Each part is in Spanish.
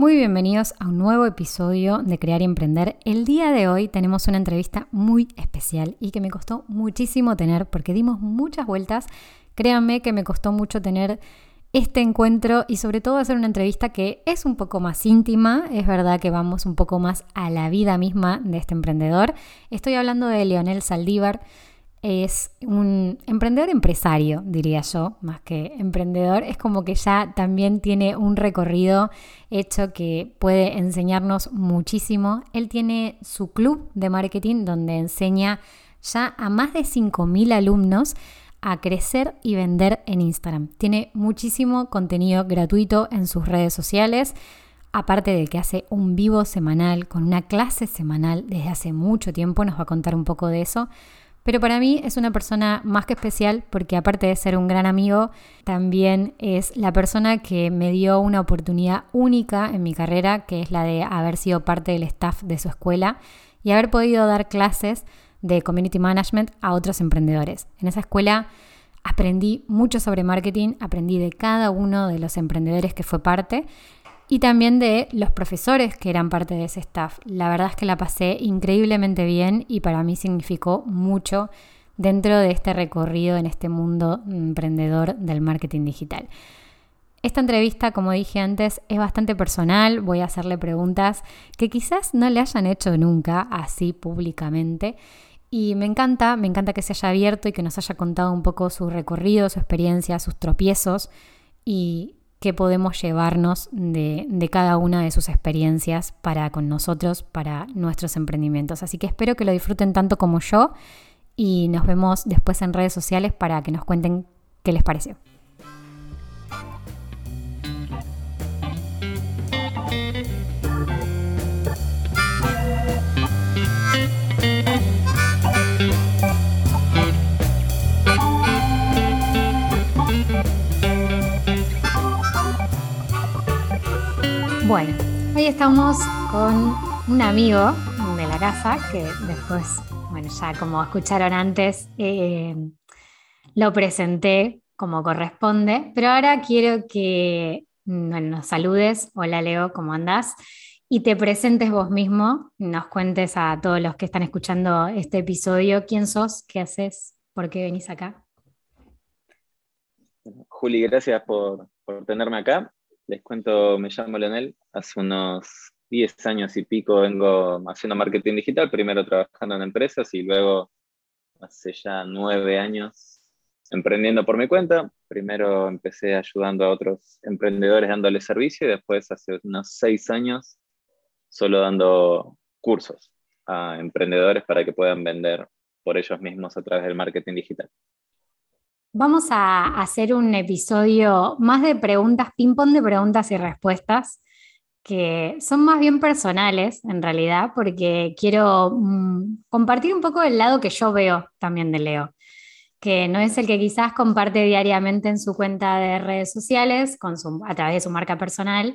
Muy bienvenidos a un nuevo episodio de Crear y Emprender. El día de hoy tenemos una entrevista muy especial y que me costó muchísimo tener porque dimos muchas vueltas. Créanme que me costó mucho tener este encuentro y sobre todo hacer una entrevista que es un poco más íntima, es verdad que vamos un poco más a la vida misma de este emprendedor. Estoy hablando de Leonel Saldívar es un emprendedor empresario, diría yo, más que emprendedor. Es como que ya también tiene un recorrido hecho que puede enseñarnos muchísimo. Él tiene su club de marketing donde enseña ya a más de 5.000 alumnos a crecer y vender en Instagram. Tiene muchísimo contenido gratuito en sus redes sociales. Aparte de que hace un vivo semanal con una clase semanal desde hace mucho tiempo, nos va a contar un poco de eso. Pero para mí es una persona más que especial porque aparte de ser un gran amigo, también es la persona que me dio una oportunidad única en mi carrera, que es la de haber sido parte del staff de su escuela y haber podido dar clases de community management a otros emprendedores. En esa escuela aprendí mucho sobre marketing, aprendí de cada uno de los emprendedores que fue parte y también de los profesores que eran parte de ese staff. La verdad es que la pasé increíblemente bien y para mí significó mucho dentro de este recorrido en este mundo emprendedor del marketing digital. Esta entrevista, como dije antes, es bastante personal. Voy a hacerle preguntas que quizás no le hayan hecho nunca así públicamente. Y me encanta, me encanta que se haya abierto y que nos haya contado un poco su recorrido, su experiencia, sus tropiezos y qué podemos llevarnos de, de, cada una de sus experiencias para con nosotros, para nuestros emprendimientos. Así que espero que lo disfruten tanto como yo y nos vemos después en redes sociales para que nos cuenten qué les pareció. Bueno, hoy estamos con un amigo de la casa que después, bueno, ya como escucharon antes, eh, lo presenté como corresponde, pero ahora quiero que nos saludes. Hola Leo, ¿cómo andás? Y te presentes vos mismo, nos cuentes a todos los que están escuchando este episodio quién sos, qué haces, por qué venís acá. Juli, gracias por, por tenerme acá. Les cuento, me llamo Leonel, hace unos 10 años y pico vengo haciendo marketing digital, primero trabajando en empresas y luego hace ya nueve años emprendiendo por mi cuenta. Primero empecé ayudando a otros emprendedores dándoles servicio y después hace unos seis años solo dando cursos a emprendedores para que puedan vender por ellos mismos a través del marketing digital. Vamos a hacer un episodio más de preguntas, ping-pong de preguntas y respuestas, que son más bien personales en realidad, porque quiero mm, compartir un poco el lado que yo veo también de Leo, que no es el que quizás comparte diariamente en su cuenta de redes sociales, a través de su marca personal,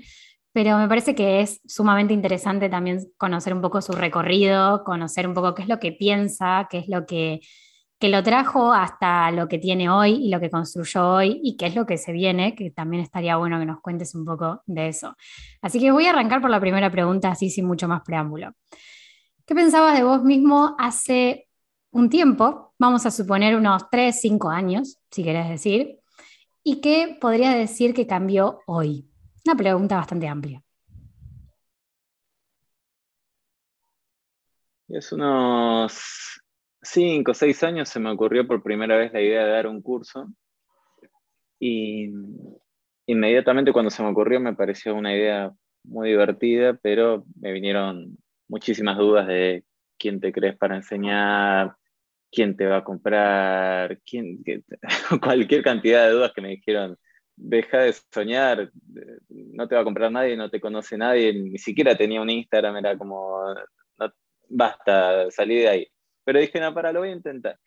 pero me parece que es sumamente interesante también conocer un poco su recorrido, conocer un poco qué es lo que piensa, qué es lo que que lo trajo hasta lo que tiene hoy y lo que construyó hoy y qué es lo que se viene, que también estaría bueno que nos cuentes un poco de eso. Así que voy a arrancar por la primera pregunta, así sin mucho más preámbulo. ¿Qué pensabas de vos mismo hace un tiempo? Vamos a suponer unos 3, 5 años, si querés decir. ¿Y qué podrías decir que cambió hoy? Una pregunta bastante amplia. Es unos cinco o seis años se me ocurrió por primera vez la idea de dar un curso y inmediatamente cuando se me ocurrió me pareció una idea muy divertida, pero me vinieron muchísimas dudas de quién te crees para enseñar, quién te va a comprar, quién, cualquier cantidad de dudas que me dijeron, deja de soñar, no te va a comprar nadie, no te conoce nadie, ni siquiera tenía un Instagram, era como, basta, salí de ahí. Pero dije, no, para, lo voy a intentar.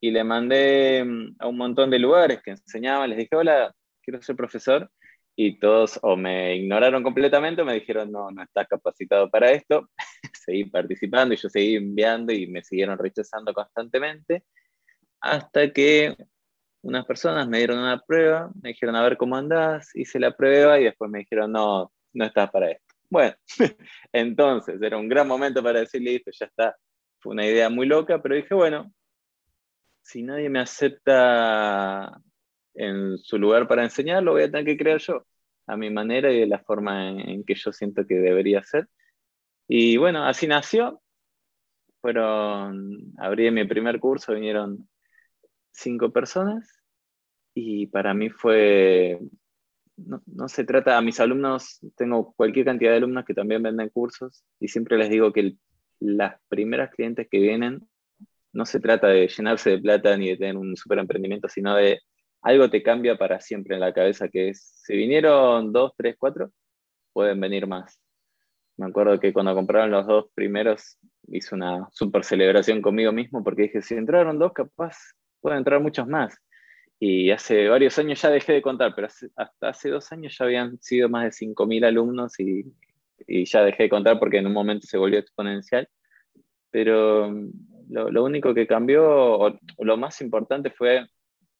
Y le mandé mm, a un montón de lugares que enseñaban, les dije, hola, quiero ser profesor. Y todos o me ignoraron completamente o me dijeron, no, no estás capacitado para esto. seguí participando y yo seguí enviando y me siguieron rechazando constantemente. Hasta que unas personas me dieron una prueba, me dijeron, a ver cómo andás, hice la prueba y después me dijeron, no, no estás para esto. Bueno, entonces era un gran momento para decir, listo, ya está. Fue una idea muy loca, pero dije, bueno, si nadie me acepta en su lugar para enseñar, lo voy a tener que crear yo, a mi manera y de la forma en, que yo siento que debería ser. Y bueno, así nació. Fueron, abrí mi primer curso, vinieron cinco personas y para mí fue, no, se trata, a mis alumnos, tengo cualquier cantidad de alumnos que también venden cursos y siempre les digo que las primeras clientes que vienen no se trata de llenarse de plata ni de tener un super emprendimiento, sino de algo te cambia para siempre en la cabeza, que es, si vinieron dos, tres, cuatro, pueden venir más. Me acuerdo que cuando compraron los dos primeros, hice una super celebración conmigo mismo, porque dije, si entraron dos, capaz pueden entrar muchos más. Y hace varios años ya dejé de contar, pero hasta hace dos años ya habían sido más de 5.000 alumnos y, y, ya dejé de contar porque en un momento se volvió exponencial. Pero lo, único que cambió, o, lo más importante fue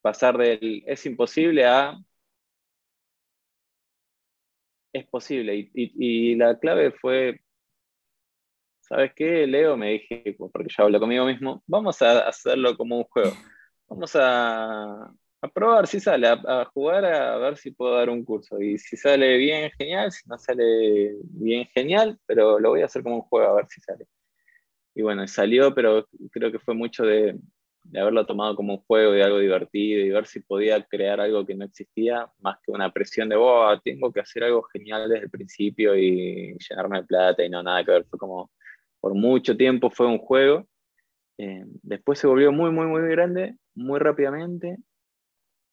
pasar del es imposible a es posible. Y, la clave fue, ¿sabes qué, Leo? Me dije, porque yo hablo conmigo mismo, vamos a hacerlo como un juego. Vamos a, probar si sale, a, jugar a ver si puedo dar un curso. Y si sale bien, genial, si no sale bien, genial, pero lo voy a hacer como un juego a ver si sale y bueno, salió, pero creo que fue mucho de, haberlo tomado como un juego, de algo divertido, y ver si podía crear algo que no existía, más que una presión de, wow, tengo que hacer algo genial desde el principio y llenarme de plata y no nada que ver. Fue como, por mucho tiempo fue un juego. Eh, después se volvió muy, muy, muy grande, muy rápidamente,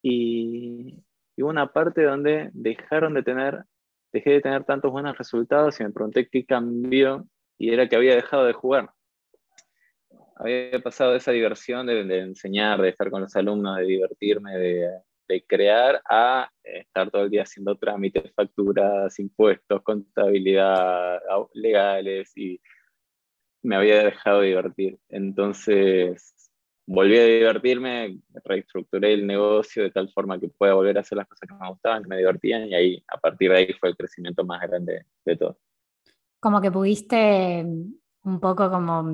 y, hubo una parte donde dejaron de tener, dejé de tener tantos buenos resultados y me pregunté qué cambió, y era que había dejado de jugar había pasado esa diversión de, enseñar, de estar con los alumnos, de divertirme, de, crear, a estar todo el día haciendo trámites, facturas, impuestos, contabilidad, legales, y me había dejado de divertir. Entonces, volví a divertirme, reestructuré el negocio de tal forma que pueda volver a hacer las cosas que me gustaban, que me divertían, y ahí, a partir de ahí, fue el crecimiento más grande de todo. Como que pudiste un poco como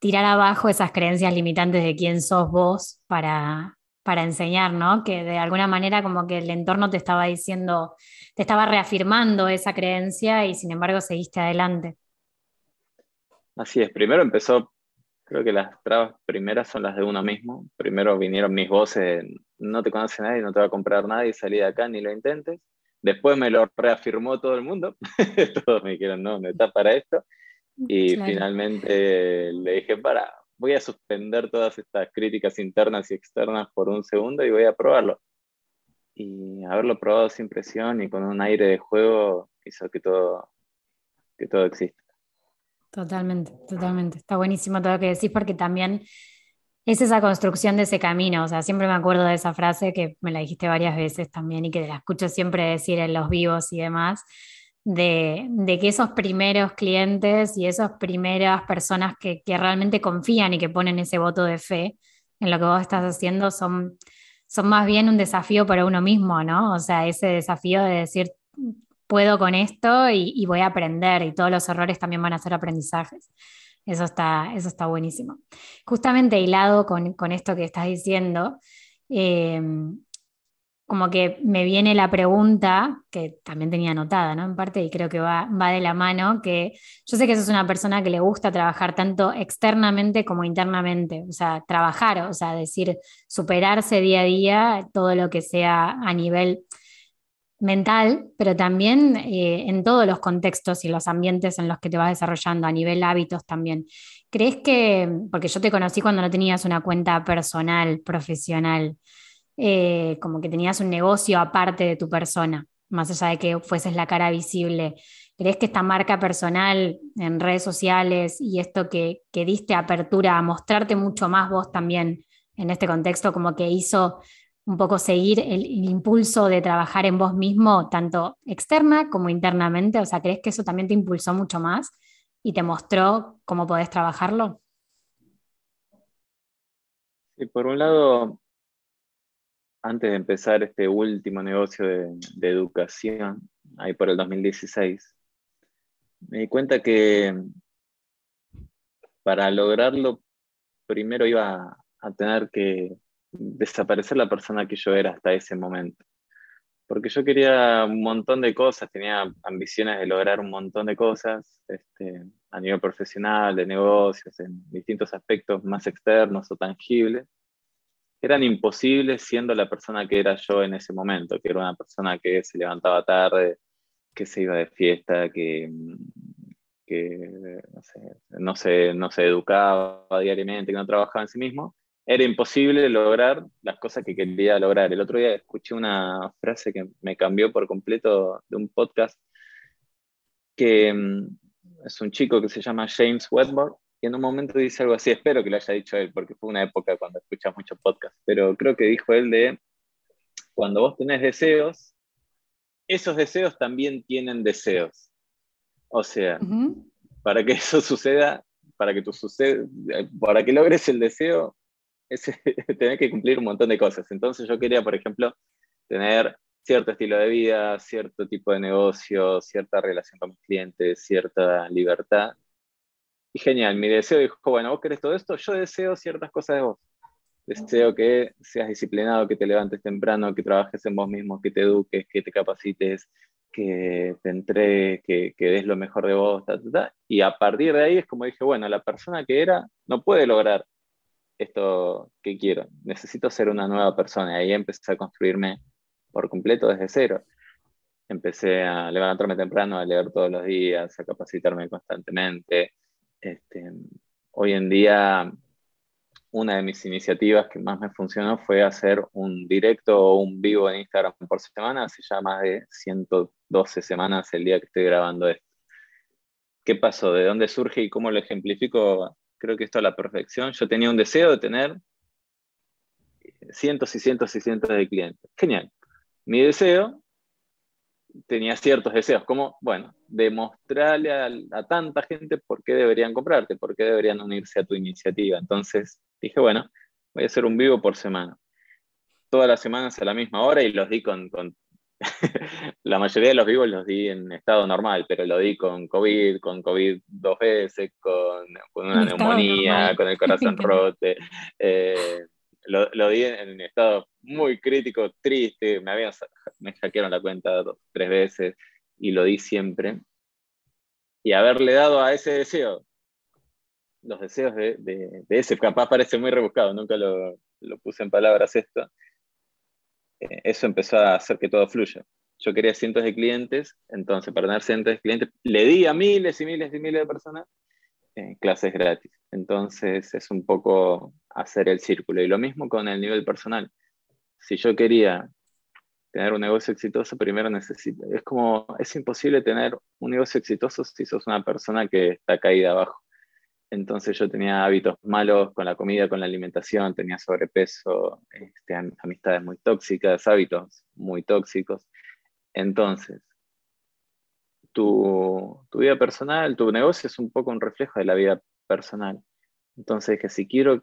tirar abajo esas creencias limitantes de quién sos vos para, para enseñar, ¿no? Que de alguna manera como que el entorno te estaba diciendo, te estaba reafirmando esa creencia y sin embargo seguiste adelante. Así es, primero empezó, creo que las trabas primeras son las de uno mismo. Primero vinieron mis voces, no te conoce nadie, no te va a comprar nadie, salí de acá, ni lo intentes. Después me lo reafirmó todo el mundo, todos me dijeron, no, no está para esto. Y finalmente le dije, para, voy a suspender todas estas críticas internas y externas por un segundo y voy a probarlo. Y haberlo probado sin presión y con un aire de juego hizo que todo, que todo exista. Totalmente, totalmente. Está buenísimo todo lo que decís porque también es esa construcción de ese camino. O sea, siempre me acuerdo de esa frase que me la dijiste varias veces también y que la escucho siempre decir en los vivos y demás de, que esos primeros clientes y esas primeras personas que, realmente confían y que ponen ese voto de fe en lo que vos estás haciendo son, son más bien un desafío para uno mismo, ¿no? O sea, ese desafío de decir, puedo con esto y, voy a aprender y todos los errores también van a ser aprendizajes. Eso está, eso está buenísimo. Justamente hilado con, con esto que estás diciendo, eh, como que me viene la pregunta, que también tenía anotada, ¿no? En parte, y creo que va, va de la mano, que yo sé que sos una persona que le gusta trabajar tanto externamente como internamente, o sea, trabajar, o sea, decir, superarse día a día, todo lo que sea a nivel mental, pero también eh, en todos los contextos y los ambientes en los que te vas desarrollando, a nivel hábitos también. ¿Crees que, porque yo te conocí cuando no tenías una cuenta personal, profesional, eh, como que tenías un negocio aparte de tu persona, más allá de que fueses la cara visible. ¿Crees que esta marca personal en redes sociales y esto que, que diste apertura a mostrarte mucho más vos también en este contexto, como que hizo un poco seguir el, impulso de trabajar en vos mismo, tanto externa como internamente? O sea, ¿crees que eso también te impulsó mucho más y te mostró cómo podés trabajarlo? Sí, por un lado, antes de empezar este último negocio de, educación, ahí por el 2016, me di cuenta que para lograrlo primero iba a tener que desaparecer la persona que yo era hasta ese momento. Porque yo quería un montón de cosas, tenía ambiciones de lograr un montón de cosas este, a nivel profesional, de negocios, en distintos aspectos más externos o tangibles. Eran imposibles siendo la persona que era yo en ese momento, que era una persona que se levantaba tarde, que se iba de fiesta, que, que no, se, no se educaba diariamente, que no trabajaba en sí mismo era imposible lograr las cosas que quería lograr. El otro día escuché una frase que me cambió por completo de un podcast que mm, es un chico que se llama James Wedmore y en un momento dice algo así, espero que lo haya dicho él, porque fue una época cuando escuchas muchos podcasts, pero creo que dijo él de, cuando vos tenés deseos, esos deseos también tienen deseos. O sea, para que eso suceda, para que tú suceda, para que logres el deseo, es tener que cumplir un montón de cosas. Entonces yo quería, por ejemplo, tener cierto estilo de vida, cierto tipo de negocio, cierta relación con mis clientes, cierta libertad. Y genial, mi deseo dijo, bueno, vos querés todo esto, yo deseo ciertas cosas de vos. Deseo que seas disciplinado, que te levantes temprano, que trabajes en vos mismo, que te eduques, que te capacites, que te entregues, que, que des lo mejor de vos. Y a partir de ahí es como dije, bueno, la persona que era no puede lograr esto que quiero, necesito ser una nueva persona. Y ahí empecé a construirme por completo desde cero. Empecé a levantarme temprano, a leer todos los días, a capacitarme constantemente. Este, hoy en día, una de mis iniciativas que más me funcionó fue hacer un directo o un vivo en Instagram por semana, hace ya más de 112 semanas el día que estoy grabando esto. ¿Qué pasó? ¿De dónde surge y cómo lo ejemplifico? Creo que esto a la perfección. Yo tenía un deseo de tener cientos y cientos y cientos de clientes. Genial. Mi deseo tenía ciertos deseos, como, bueno, demostrarle a, tanta gente por qué deberían comprarte, por qué deberían unirse a tu iniciativa. Entonces dije, bueno, voy a hacer un vivo por semana. Todas las semanas a la misma hora y los di con la mayoría de los vivos los di en estado normal, pero lo di con COVID, con COVID dos veces, con, una neumonía, con el corazón roto. Eh, lo, di en, estado muy crítico, triste, me, habían, me hackearon la cuenta dos, tres veces y lo di siempre. Y haberle dado a ese deseo, los deseos de, de, ese, capaz parece muy rebuscado, nunca lo, lo puse en palabras esto, eso empezó a hacer que todo fluya. Yo quería cientos de clientes, entonces para tener cientos de clientes le di a miles y miles y miles de personas eh, clases gratis. Entonces es un poco hacer el círculo. Y lo mismo con el nivel personal. Si yo quería tener un negocio exitoso, primero necesito, es como, es imposible tener un negocio exitoso si sos una persona que está caída abajo. Entonces yo tenía hábitos malos con la comida, con la alimentación, tenía sobrepeso, este, amistades muy tóxicas, hábitos muy tóxicos. Entonces, tu, vida personal, tu negocio es un poco un reflejo de la vida personal. Entonces, que si quiero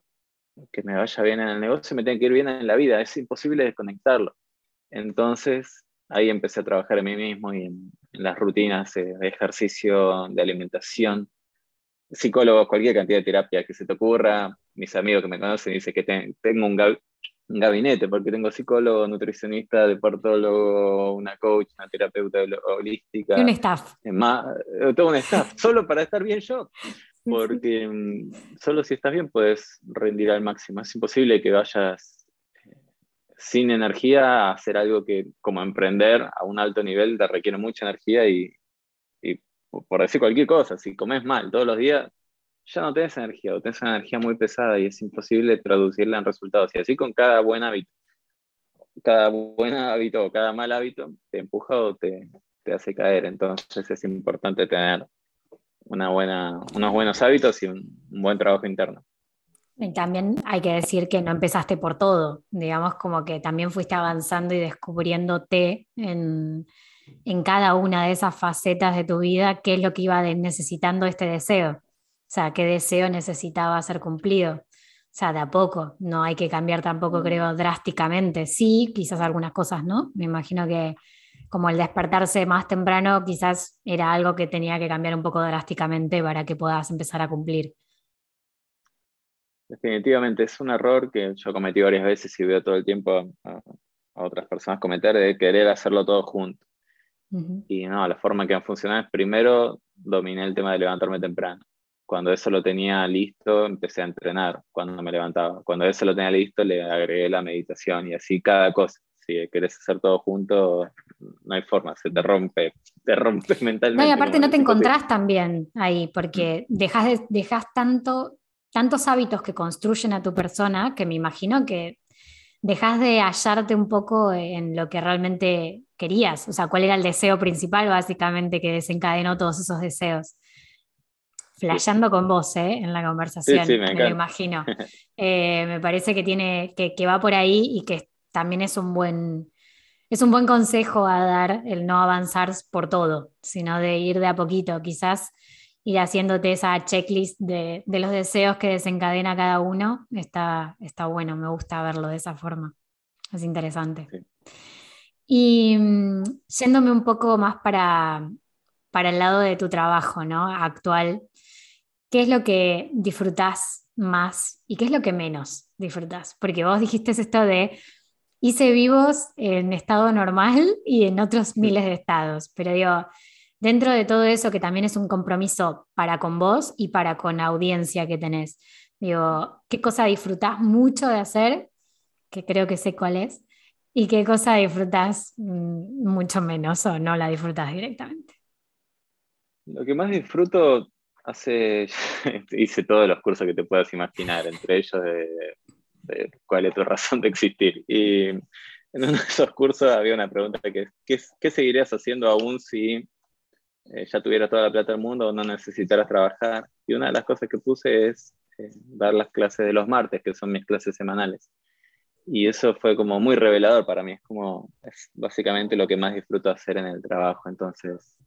que me vaya bien en el negocio, me tiene que ir bien en la vida. Es imposible desconectarlo. Entonces, ahí empecé a trabajar en mí mismo y en, las rutinas de ejercicio, de alimentación, psicólogos, cualquier cantidad de terapia que se te ocurra. Mis amigos que me conocen dicen que tengo un, gabinete, porque tengo psicólogo, nutricionista, deportólogo, una coach, una terapeuta holística. un staff. Más, eh, todo un staff, solo para estar bien yo. Porque mm, solo si estás bien puedes rendir al máximo. Es imposible que vayas eh, sin energía a hacer algo que, como emprender a un alto nivel, te requiere mucha energía y, por decir cualquier cosa, si comes mal todos los días, ya no tenés energía o tenés una energía muy pesada y es imposible traducirla en resultados. Y así con cada buen hábito. Cada buen hábito o cada mal hábito te empuja o te, te hace caer. Entonces es importante tener una buena, unos buenos hábitos y un, un buen trabajo interno. Y también hay que decir que no empezaste por todo, digamos como que también fuiste avanzando y descubriéndote en, en cada una de esas facetas de tu vida qué es lo que iba necesitando este deseo. O sea, qué deseo necesitaba ser cumplido. O sea, de a poco, no hay que cambiar tampoco, creo, drásticamente. Sí, quizás algunas cosas no. Me imagino que, como el despertarse más temprano quizás era algo que tenía que cambiar un poco drásticamente para que puedas empezar a cumplir. Definitivamente es un error que yo cometí varias veces y veo todo el tiempo a, otras personas cometer de querer hacerlo todo junto. Y no, la forma que han funcionado es primero dominé el tema de levantarme temprano. Cuando eso lo tenía listo, empecé a entrenar cuando me levantaba. Cuando eso lo tenía listo, le agregué la meditación y así cada cosa. Si querés hacer todo junto, no hay forma, se te rompe, te rompe mentalmente. No, y aparte no te encontrás también ahí, porque dejas, dejas tanto, tantos hábitos que construyen a tu persona que me imagino que dejas de hallarte un poco en lo que realmente querías, o sea, cuál era el deseo principal básicamente que desencadenó todos esos deseos flasheando con vos ¿eh? en la conversación, me, lo imagino. Eh, me parece que, tiene, que, que, va por ahí y que también es un buen, es un buen consejo a dar el no avanzar por todo, sino de ir de a poquito, quizás ir haciéndote esa checklist de, de los deseos que desencadena cada uno, está, está bueno, me gusta verlo de esa forma, es interesante. Y mm, yéndome un poco más para, para el lado de tu trabajo ¿no? actual, ¿qué es lo que disfrutás más y qué es lo que menos disfrutás? Porque vos dijiste esto de hice vivos en estado normal y en otros miles de estados, pero digo, dentro de todo eso que también es un compromiso para con vos y para con la audiencia que tenés, digo, ¿qué cosa disfrutás mucho de hacer? Que creo que sé cuál es. ¿Y qué cosa disfrutás mm, mucho menos o no la disfrutas directamente? Lo que más disfruto Hace, hice todos los cursos que te puedas imaginar, entre ellos de, cuál es tu razón de existir. Y en uno de esos cursos había una pregunta que es, ¿qué, seguirías haciendo aún si eh, ya tuvieras toda la plata del mundo o no necesitaras trabajar? Y una de las cosas que puse es eh, dar las clases de los martes, que son mis clases semanales. Y eso fue como muy revelador para mí, es como, es básicamente lo que más disfruto hacer en el trabajo. Entonces,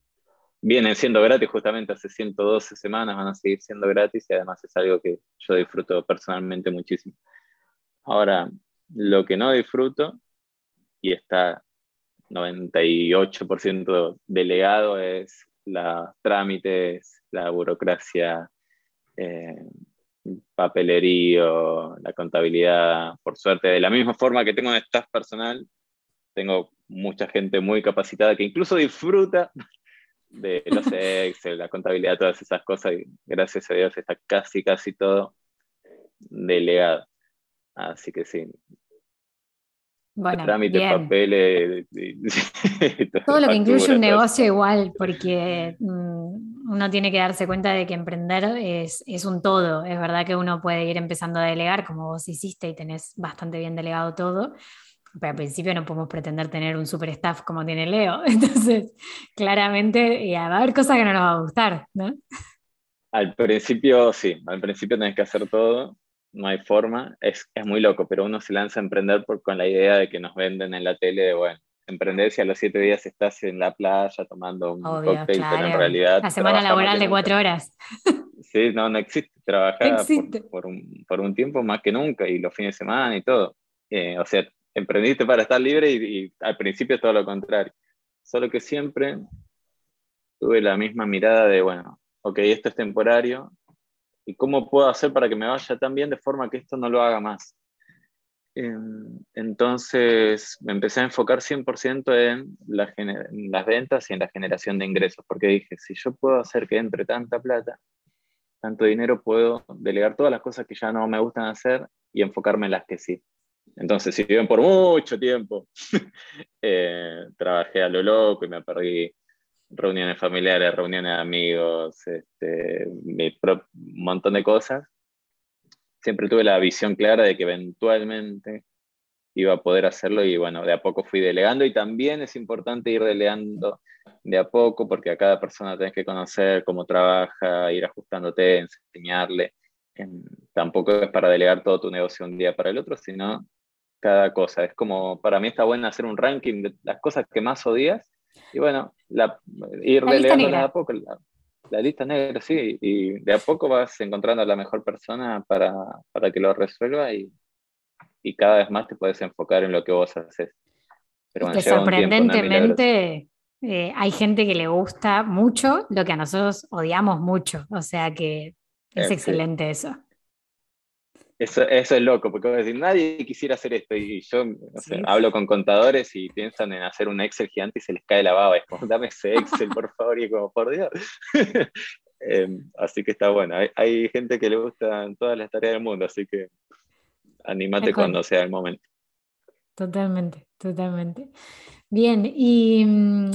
vienen siendo gratis justamente hace 112 semanas, van a seguir siendo gratis y además es algo que yo disfruto personalmente muchísimo. Ahora, lo que no disfruto y está 98% delegado es los trámites, la burocracia, eh, papelerío, la contabilidad. Por suerte, de la misma forma que tengo un staff personal, tengo mucha gente muy capacitada que incluso disfruta de los Excel, la contabilidad, todas esas cosas, y gracias a Dios está casi, casi todo delegado. Así que sí. Bueno, trámites, papeles. todo lo que incluye un negocio igual, porque mm, uno tiene que darse cuenta de que emprender es, es un todo. Es verdad que uno puede ir empezando a delegar, como vos hiciste y tenés bastante bien delegado todo pero al principio no podemos pretender tener un super staff como tiene Leo. Entonces, claramente va a haber cosas que no nos va a gustar, ¿no? Al principio, sí, al principio tenés que hacer todo, no hay forma, es, es muy loco, pero uno se lanza a emprender por, con la idea de que nos venden en la tele de, bueno, emprender si a los siete días estás en la playa tomando un cóctel, pero en realidad... La semana laboral de cuatro horas. Sí, no, no existe. Trabajar Por, un, por, un, tiempo más que nunca y los fines de semana y todo. Eh, o sea, emprendiste para estar libre y, al principio todo lo contrario. Solo que siempre tuve la misma mirada de, bueno, ok, esto es temporario, ¿y cómo puedo hacer para que me vaya tan bien de forma que esto no lo haga más? Em, entonces me empecé a enfocar 100% en, en las ventas y en la generación de ingresos, porque dije, si yo puedo hacer que entre tanta plata, tanto dinero, puedo delegar todas las cosas que ya no me gustan hacer y enfocarme en las que sí. Entonces, si bien por mucho tiempo eh, trabajé a lo loco y me perdí reuniones familiares, reuniones de amigos, este, un montón de cosas, siempre tuve la visión clara de que eventualmente iba a poder hacerlo y bueno, de a poco fui delegando y también es importante ir delegando de a poco porque a cada persona tenés que conocer cómo trabaja, ir ajustándote, enseñarle. Tampoco es para delegar todo tu negocio un día para el otro, sino cada cosa. Es como, para mí está bueno hacer un ranking de las cosas que más odias y bueno, la, ir delegando de a poco. La, lista negra, sí, y de a poco vas encontrando a la mejor persona para, para que lo resuelva y, y, cada vez más te puedes enfocar en lo que vos haces. Pero que sorprendentemente eh, hay gente que le gusta mucho lo que a nosotros odiamos mucho. O sea que es excelente eso. Eso, eso, es loco, porque decir, nadie quisiera hacer esto. Y yo hablo con contadores y piensan en hacer un Excel gigante y se les cae la baba. Es como, dame ese Excel, por favor. Y como, por Dios. Em, así que está bueno. Hay, gente que le gustan todas las tareas del mundo, así que anímate cuando sea el momento. Totalmente, totalmente. Bien, y mm,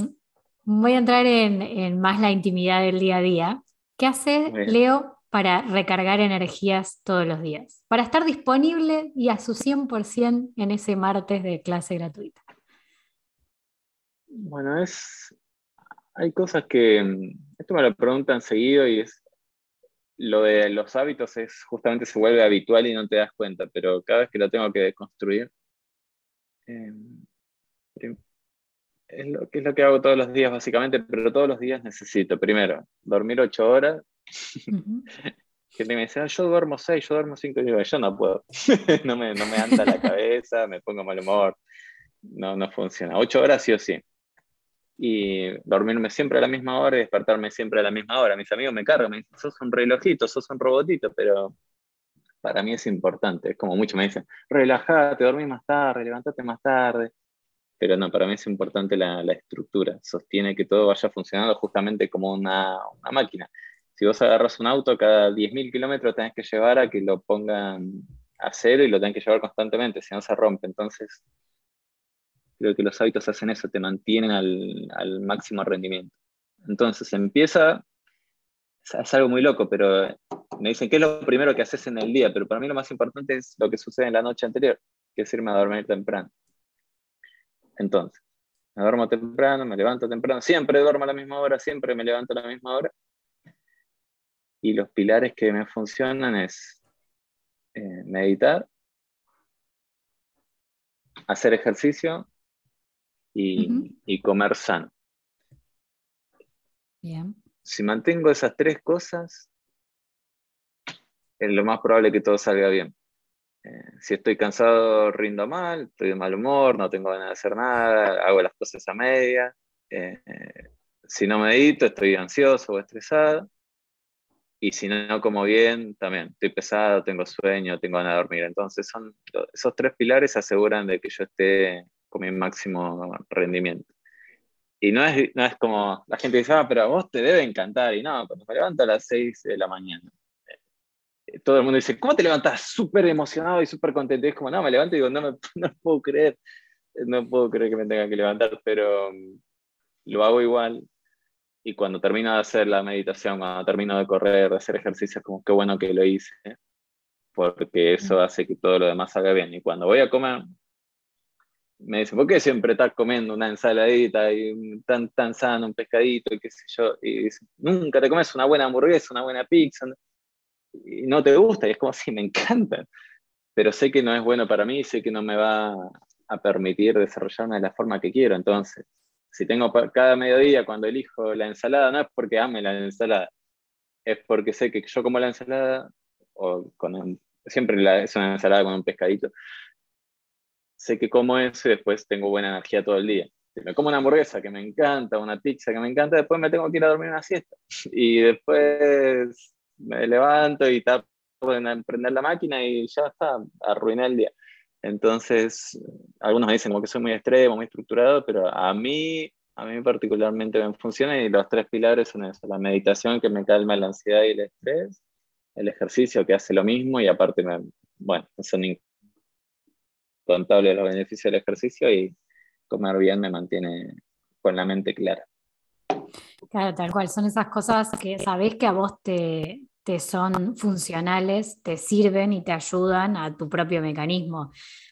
voy a entrar en, más la intimidad del día a día. ¿Qué hace Leo para recargar energías todos los días? Para estar disponible y a su 100% en ese martes de clase gratuita. Bueno, es, hay cosas que, mm, esto me lo preguntan seguido y es, lo de los hábitos es justamente se vuelve habitual y no te das cuenta, pero cada vez que lo tengo que deconstruir, em, es, lo, que es lo que hago todos los días básicamente, pero todos los días necesito, primero, dormir ocho horas. Que me dice, ah, yo duermo seis, yo duermo cinco, y digo, yo no puedo, no, me, no me anda la cabeza, me pongo mal humor, no, no funciona. Ocho horas sí o sí y dormirme siempre a la misma hora y despertarme siempre a la misma hora. Mis amigos me cargan, me dicen, sos un relojito, sos un robotito, pero para mí es importante. Es como mucho me dicen, relájate, dormí más tarde, levantate más tarde. Pero no, para mí es importante la, la estructura. Sostiene que todo vaya funcionando justamente como una, una máquina. Si vos agarras un auto, cada 10.000 kilómetros tenés que llevar a que lo pongan a cero y lo tenés que llevar constantemente, si no se rompe. Entonces, Creo que los hábitos hacen eso, te mantienen al, máximo rendimiento. Entonces empieza, es algo muy loco, pero me dicen, ¿qué es lo primero que haces en el día? Pero para mí lo más importante es lo que sucede en la noche anterior, que es irme a dormir temprano. Entonces, me duermo temprano, me levanto temprano, siempre duermo a la misma hora, siempre me levanto a la misma hora. Y los pilares que me funcionan es eh, meditar, hacer ejercicio y, comer sano. Bien. Si mantengo esas tres cosas, es lo más probable que todo salga bien. Eh, si estoy cansado, rindo mal, estoy de mal humor, no tengo ganas de hacer nada, hago las cosas a media. Eh, si no medito, estoy ansioso o estresado. Y si no como bien, también estoy pesado, tengo sueño, tengo ganas de dormir. Entonces, son, esos tres pilares aseguran de que yo esté con mi máximo rendimiento. Y no es, no es como, la gente dice, ah, pero a vos te debe encantar. Y no, cuando me levanto a las 6 de la mañana, eh, todo el mundo dice, ¿cómo te levantas? Súper emocionado y súper contento. Y es como, no, me levanto y digo, no, me, no puedo creer, no puedo creer que me tenga que levantar, pero mm, lo hago igual. Y cuando termino de hacer la meditación, cuando termino de correr, de hacer ejercicios, como qué bueno que lo hice, porque eso hace que todo lo demás salga bien. Y cuando voy a comer, me dice, ¿por qué siempre estás comiendo una ensaladita y tan, tan sano, un pescadito y qué sé yo? Y nunca te comes una buena hamburguesa, una buena pizza, y no te gusta, y es como, sí, me encanta, pero sé que no es bueno para mí, sé que no me va a permitir desarrollarme de la forma que quiero, entonces, si tengo cada mediodía cuando elijo la ensalada, no es porque ame la ensalada, es porque sé que yo como la ensalada, o con siempre la, es una ensalada con un pescadito, sé que como eso y después tengo buena energía todo el día. Si me como una hamburguesa que me encanta, una pizza que me encanta, después me tengo que ir a dormir una siesta. Y después me levanto y tardo en emprender la máquina y ya está, arruiné el día. Entonces, algunos dicen como que soy muy extremo, muy estructurado, pero a mí, a mí particularmente me funciona y los tres pilares son eso, la meditación que me calma la ansiedad y el estrés, el ejercicio que hace lo mismo y aparte, me, bueno, son contable los beneficios del ejercicio y comer bien me mantiene con la mente clara. Claro, tal cual. Son esas cosas que sabés que a vos te, te son funcionales, te sirven y te ayudan a tu propio mecanismo.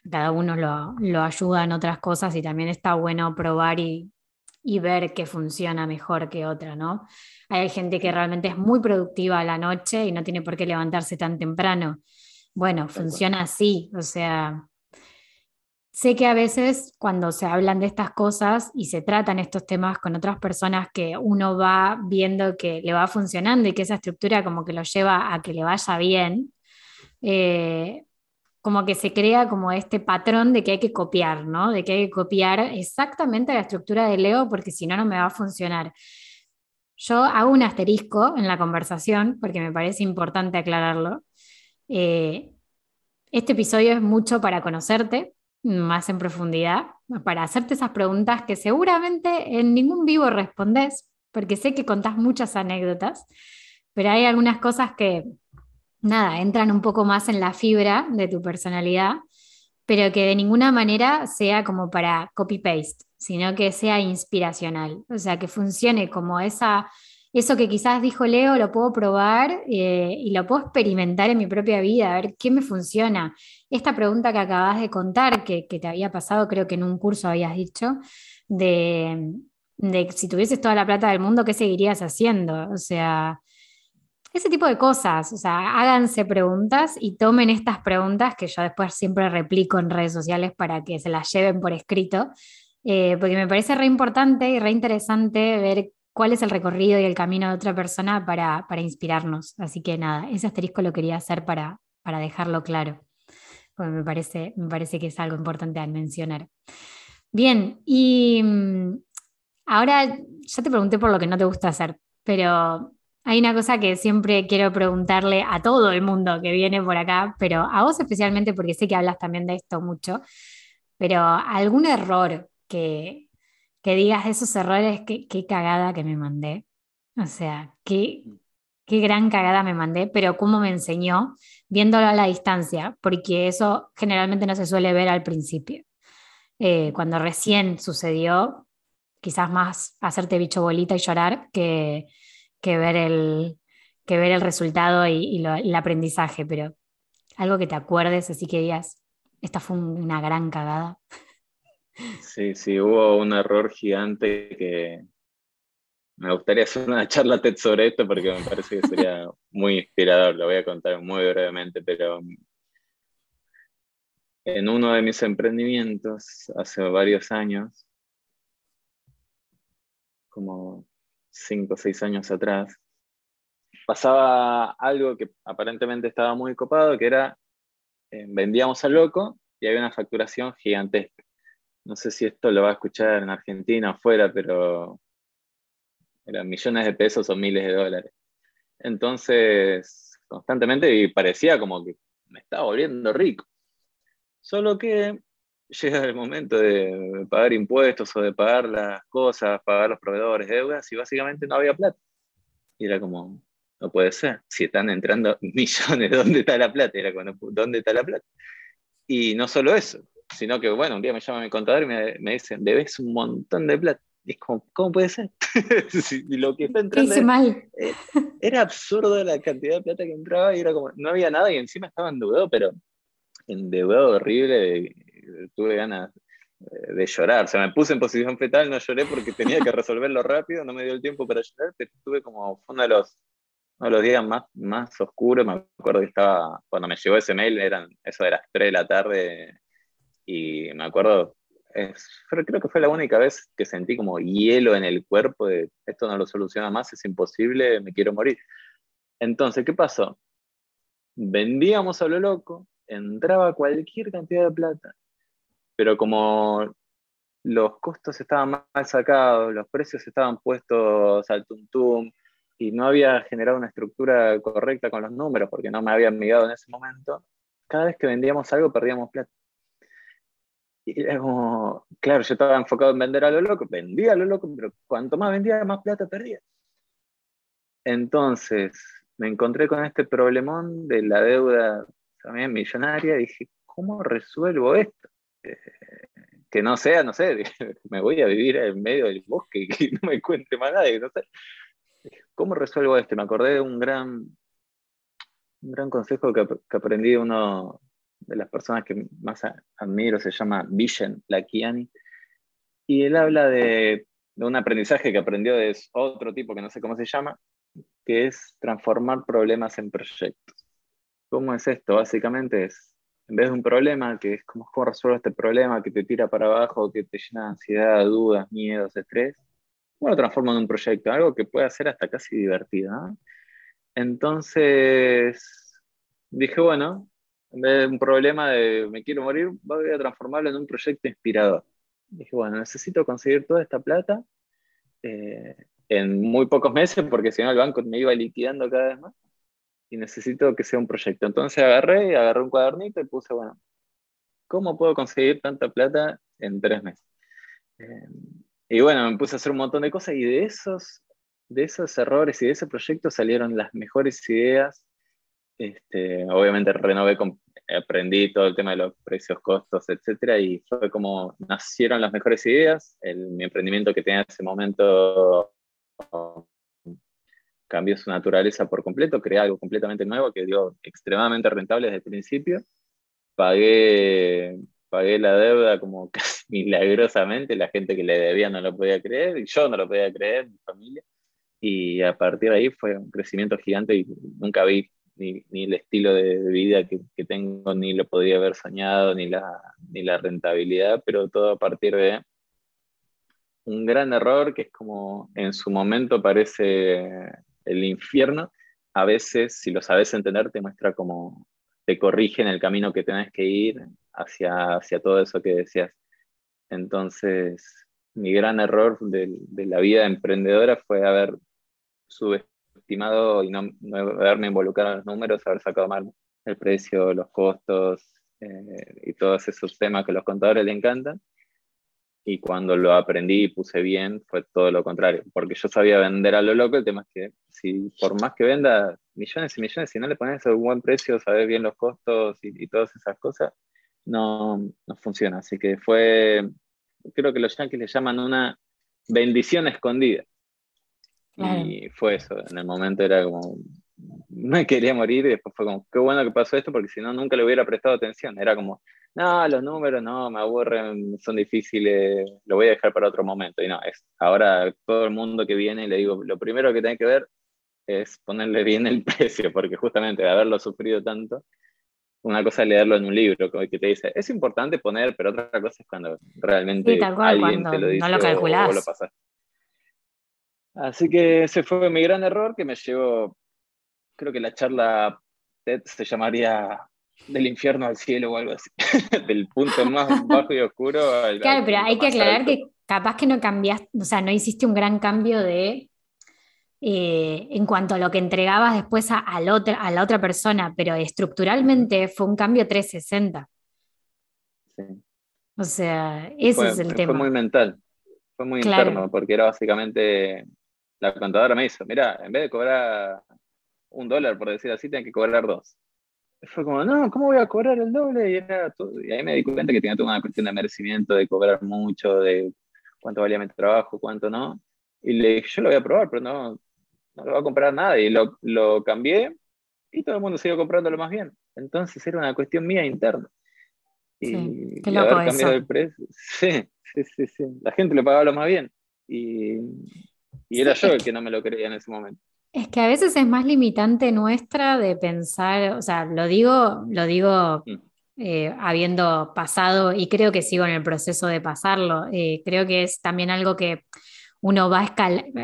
Cada uno lo, lo ayuda en otras cosas y también está bueno probar y, y ver qué funciona mejor que otra, ¿no? Hay gente que realmente es muy productiva a la noche y no tiene por qué levantarse tan temprano. Bueno, funciona así, o sea, Sé que a veces cuando se hablan de estas cosas y se tratan estos temas con otras personas que uno va viendo que le va funcionando y que esa estructura como que lo lleva a que le vaya bien, eh, como que se crea como este patrón de que hay que copiar, ¿no? De que hay que copiar exactamente la estructura de Leo porque si no, no me va a funcionar. Yo hago un asterisco en la conversación porque me parece importante aclararlo. Eh, este episodio es mucho para conocerte más en profundidad, para hacerte esas preguntas que seguramente en ningún vivo respondes, porque sé que contás muchas anécdotas, pero hay algunas cosas que, nada, entran un poco más en la fibra de tu personalidad, pero que de ninguna manera sea como para copy-paste, sino que sea inspiracional, o sea, que funcione como esa, eso que quizás dijo Leo, lo puedo probar eh, y lo puedo experimentar en mi propia vida, a ver qué me funciona. Esta pregunta que acabas de contar, que, que te había pasado, creo que en un curso habías dicho, de, de si tuvieses toda la plata del mundo, ¿qué seguirías haciendo? O sea, ese tipo de cosas, o sea, háganse preguntas y tomen estas preguntas que yo después siempre replico en redes sociales para que se las lleven por escrito, eh, porque me parece re importante y re interesante ver cuál es el recorrido y el camino de otra persona para, para inspirarnos. Así que nada, ese asterisco lo quería hacer para, para dejarlo claro, porque me parece, me parece que es algo importante al mencionar. Bien, y mm, ahora ya te pregunté por lo que no te gusta hacer, pero hay una cosa que siempre quiero preguntarle a todo el mundo que viene por acá, pero a vos especialmente porque sé que hablas también de esto mucho, pero algún error que, que digas esos errores, qué, qué cagada que me mandé. O sea, qué, qué gran cagada me mandé, pero cómo me enseñó viéndolo a la distancia, porque eso generalmente no se suele ver al principio. Eh, cuando recién sucedió, quizás más hacerte bicho bolita y llorar que, que ver el, que ver el resultado y, el aprendizaje, pero algo que te acuerdes, así que digas, esta fue una gran cagada. Sí, sí, hubo un error gigante que me gustaría hacer una charla TED sobre esto porque me parece que sería muy inspirador, lo voy a contar muy brevemente, pero en uno de mis emprendimientos hace varios años, como cinco o seis años atrás, pasaba algo que aparentemente estaba muy copado, que era, eh, vendíamos al loco y había una facturación gigantesca. No sé si esto lo va a escuchar en Argentina o afuera, pero eran millones de pesos o miles de dólares. Entonces, constantemente y parecía como que me estaba volviendo rico. Solo que llega el momento de pagar impuestos o de pagar las cosas, pagar los proveedores, deudas, y básicamente no había plata. Y era como, no puede ser, si están entrando millones, ¿dónde está la plata? Era como, ¿dónde está la plata? Y no solo eso, sino que, bueno, un día me llama mi contador y me, me dicen, debes un montón de plata. Y es como, ¿cómo puede ser? lo que está entrando era, mal? Eh, era absurdo la cantidad de plata que entraba y era como, no había nada y encima estaba endeudado, pero endeudado horrible, tuve ganas eh, de llorar. O sea, me puse en posición fetal, no lloré porque tenía que resolverlo rápido, no me dio el tiempo para llorar, pero tuve como uno de los, uno de los días más, más oscuros. Me acuerdo que estaba, cuando me llegó ese mail, eran eso de las 3 de la tarde, y me acuerdo, creo que fue la única vez que sentí como hielo en el cuerpo de esto no lo soluciona más, es imposible, me quiero morir. Entonces, ¿qué pasó? Vendíamos a lo loco, entraba cualquier cantidad de plata, pero como los costos estaban mal sacados, los precios estaban puestos al tuntum y no había generado una estructura correcta con los números porque no me había amigado en ese momento, cada vez que vendíamos algo perdíamos plata. Y era como, claro, yo estaba enfocado en vender a lo loco, vendía a lo loco, pero cuanto más vendía, más plata perdía. Entonces me encontré con este problemón de la deuda también millonaria dije, ¿cómo resuelvo esto? que no sea, no sé, me voy a vivir en medio del bosque y que no me encuentre más nadie, no sé. ¿Cómo resuelvo esto? Me acordé de un gran, un gran consejo que, aprendí de uno de las personas que más admiro, se llama Vishen Lakiani, y él habla de, un aprendizaje que aprendió de otro tipo que no sé cómo se llama, que es transformar problemas en proyectos. ¿Cómo es esto? Básicamente es en vez de un problema, que es como cómo resuelvo este problema que te tira para abajo, que te llena de ansiedad, dudas, miedos, estrés, bueno, transformo en un proyecto, algo que puede ser hasta casi divertido. Entonces, dije, bueno, En vez de un problema de me quiero morir, voy a transformarlo en un proyecto inspirador. Dije, bueno, necesito conseguir toda esta plata eh, en muy pocos meses, porque si no el banco me iba liquidando cada vez más. Y necesito que sea un proyecto. Entonces agarré, agarré un cuadernito y puse, bueno, ¿cómo puedo conseguir tanta plata en tres meses? Eh, y bueno, me puse a hacer un montón de cosas y de esos, de esos errores y de ese proyecto salieron las mejores ideas. Este, obviamente renové, aprendí todo el tema de los precios, costos, etcétera, y fue como nacieron las mejores ideas. El, mi emprendimiento que tenía en ese momento cambió su naturaleza por completo, creé algo completamente nuevo que dio extremadamente rentable desde el principio. Pagué pagué la deuda como milagrosamente, la gente que le debía no lo podía creer, y yo no lo podía creer, mi familia, y a partir de ahí fue un crecimiento gigante y nunca vi ni, el estilo de, vida que, tengo, ni lo podía haber soñado, ni la, ni la rentabilidad, pero todo a partir de un gran error que es como en su momento parece el infierno, a veces si lo sabes entender te muestra como te corrige en el camino que tenés que ir hacia, hacia todo eso que decías. Entonces, mi gran error de, de la vida emprendedora fue haber subestimado y no, haberme involucrado en los números, haber sacado mal el precio, los costos eh, y todos esos temas que a los contadores le encantan. Y cuando lo aprendí y puse bien, fue todo lo contrario, porque yo sabía vender a lo loco, el tema es que si por más que venda millones y millones, si no le pones un buen precio, sabes bien los costos y, y todas esas cosas, no, no funciona. Así que fue, creo que los yankees le llaman una bendición escondida. Y fue eso, en el momento era como, me quería morir y después fue como, qué bueno que pasó esto porque si no nunca le hubiera prestado atención. Era como, no, los números no, me aburren, son difíciles, lo voy a dejar para otro momento. Y no, es ahora todo el mundo que viene le digo, lo primero que tiene que ver es ponerle bien el precio, porque justamente de haberlo sufrido tanto, una cosa es leerlo en un libro que te dice, es importante poner, pero otra cosa es cuando realmente alguien te lo dice no lo calculás. O, lo pasaste. Así que ese fue mi gran error que me llevó, creo que la charla TED se llamaría del infierno al cielo o algo así, del punto más bajo y oscuro al... Claro, pero hay que aclarar que capaz que no cambiaste, o sea, no hiciste un gran cambio de eh, en cuanto a lo que entregabas después a, a, la otra persona, pero estructuralmente fue un cambio 360. Sí. O sea, ese es el tema. Fue muy mental, fue muy interno, porque era básicamente, la contadora me hizo, mira, en vez de cobrar un dólar, por decir así, tenía que cobrar dos. Fue como, no, ¿cómo voy a cobrar el doble? Y, era y ahí me di cuenta que tenía toda una cuestión de merecimiento, de cobrar mucho, de cuánto valía mi trabajo, cuánto no. Y le dije, yo lo voy a probar, pero no, no lo va a comprar nadie. Y lo, lo cambié y todo el mundo siguió comprándolo más bien. Entonces era una cuestión mía interna. Y, sí, qué loco haber cambiado el precio. Sí, sí, sí, La gente lo pagaba lo más bien. Y, y era yo el que no me lo creía en ese momento. Es que a veces es más limitante nuestra de pensar, o sea, lo digo, lo digo mm. eh, habiendo pasado y creo que sigo en el proceso de pasarlo. Eh, creo que es también algo que uno va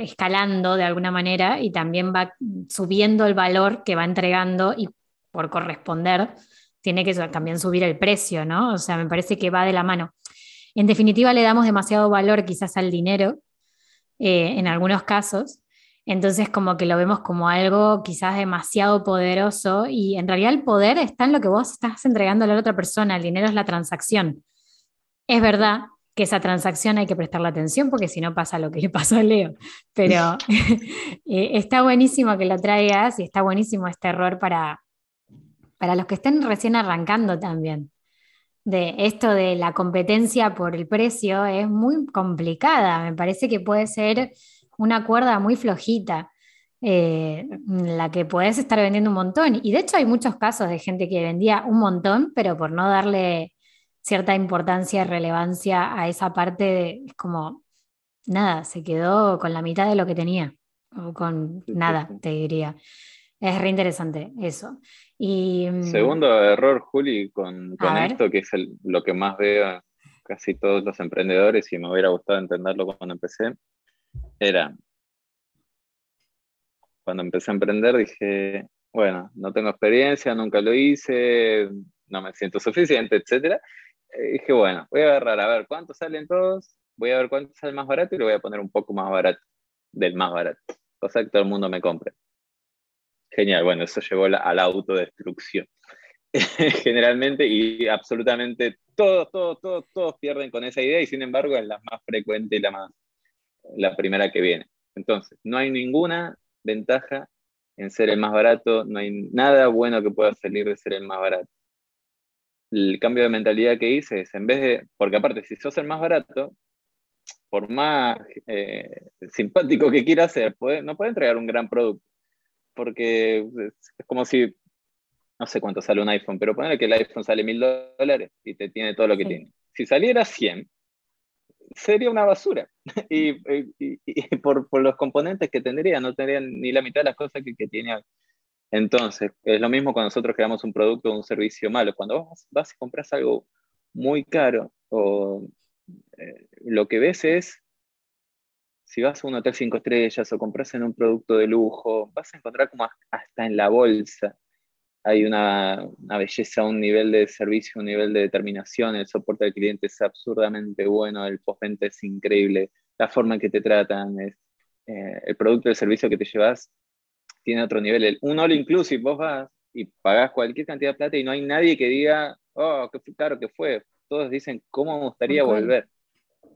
escalando de alguna manera y también va subiendo el valor que va entregando y por corresponder tiene que también subir el precio, ¿no? O sea, me parece que va de la mano. En definitiva, le damos demasiado valor quizás al dinero eh, en algunos casos. Entonces, como que lo vemos como algo quizás demasiado poderoso y en realidad el poder está en lo que vos estás entregando a la otra persona. El dinero es la transacción. Es verdad que esa transacción hay que prestarle atención porque si no pasa lo que le pasó a Leo. Pero eh, está buenísimo que lo traigas y está buenísimo este error para, para los que estén recién arrancando también. De esto de la competencia por el precio es muy complicada. Me parece que puede ser una cuerda muy flojita. Eh, la que puedes estar vendiendo un montón. Y de hecho hay muchos casos de gente que vendía un montón, pero por no darle cierta importancia y relevancia a esa parte, es como, nada, se quedó con la mitad de lo que tenía, o con nada, te diría. Es re interesante eso. Y, mm, Segundo error, Juli, con, esto, que es lo que más veo en casi todos los emprendedores y me hubiera gustado entenderlo cuando empecé, era, cuando empecé a emprender dije, bueno, no tengo experiencia, nunca lo hice, no me siento suficiente, etc. dije, bueno, voy a agarrar a ver cuántos salen todos, voy a ver cuánto sale más barato y lo voy a poner un poco más barato, del más barato, cosa que todo el mundo me compre. Genial, bueno, eso llevó a la autodestrucción. Generalmente y absolutamente todos, todos, todos, todos pierden con esa idea y sin embargo es la más frecuente y la, más, la primera que viene. Entonces, no hay ninguna ventaja en ser el más barato, no hay nada bueno que pueda salir de ser el más barato. El cambio de mentalidad que hice es, en vez de, porque aparte, si sos el más barato, por más eh, simpático que quiera ser, no puede entregar un gran producto. Porque es, como si, no sé cuánto sale un iPhone, pero ponerle que el iPhone sale mil dólares y te tiene todo lo que tiene. Si saliera 100, sería una basura. y, por, por, los componentes que tendría, no tendría ni la mitad de las cosas que, que tiene Entonces, es lo mismo cuando nosotros creamos un producto o un servicio malo. Cuando vas, vas y compras algo muy caro, o eh, lo que ves es, si vas a un hotel cinco estrellas o compras en un producto de lujo, vas a encontrar como hasta en la bolsa hay una, belleza, un nivel de servicio, un nivel de determinación, el soporte del cliente es absurdamente bueno, el postventa es increíble, la forma en que te tratan, es, eh, el producto, el servicio que te llevas tiene otro nivel. El, un all inclusive, vos vas y pagás cualquier cantidad de plata y no hay nadie que diga, oh, qué caro que fue. Todos dicen, ¿cómo me gustaría volver?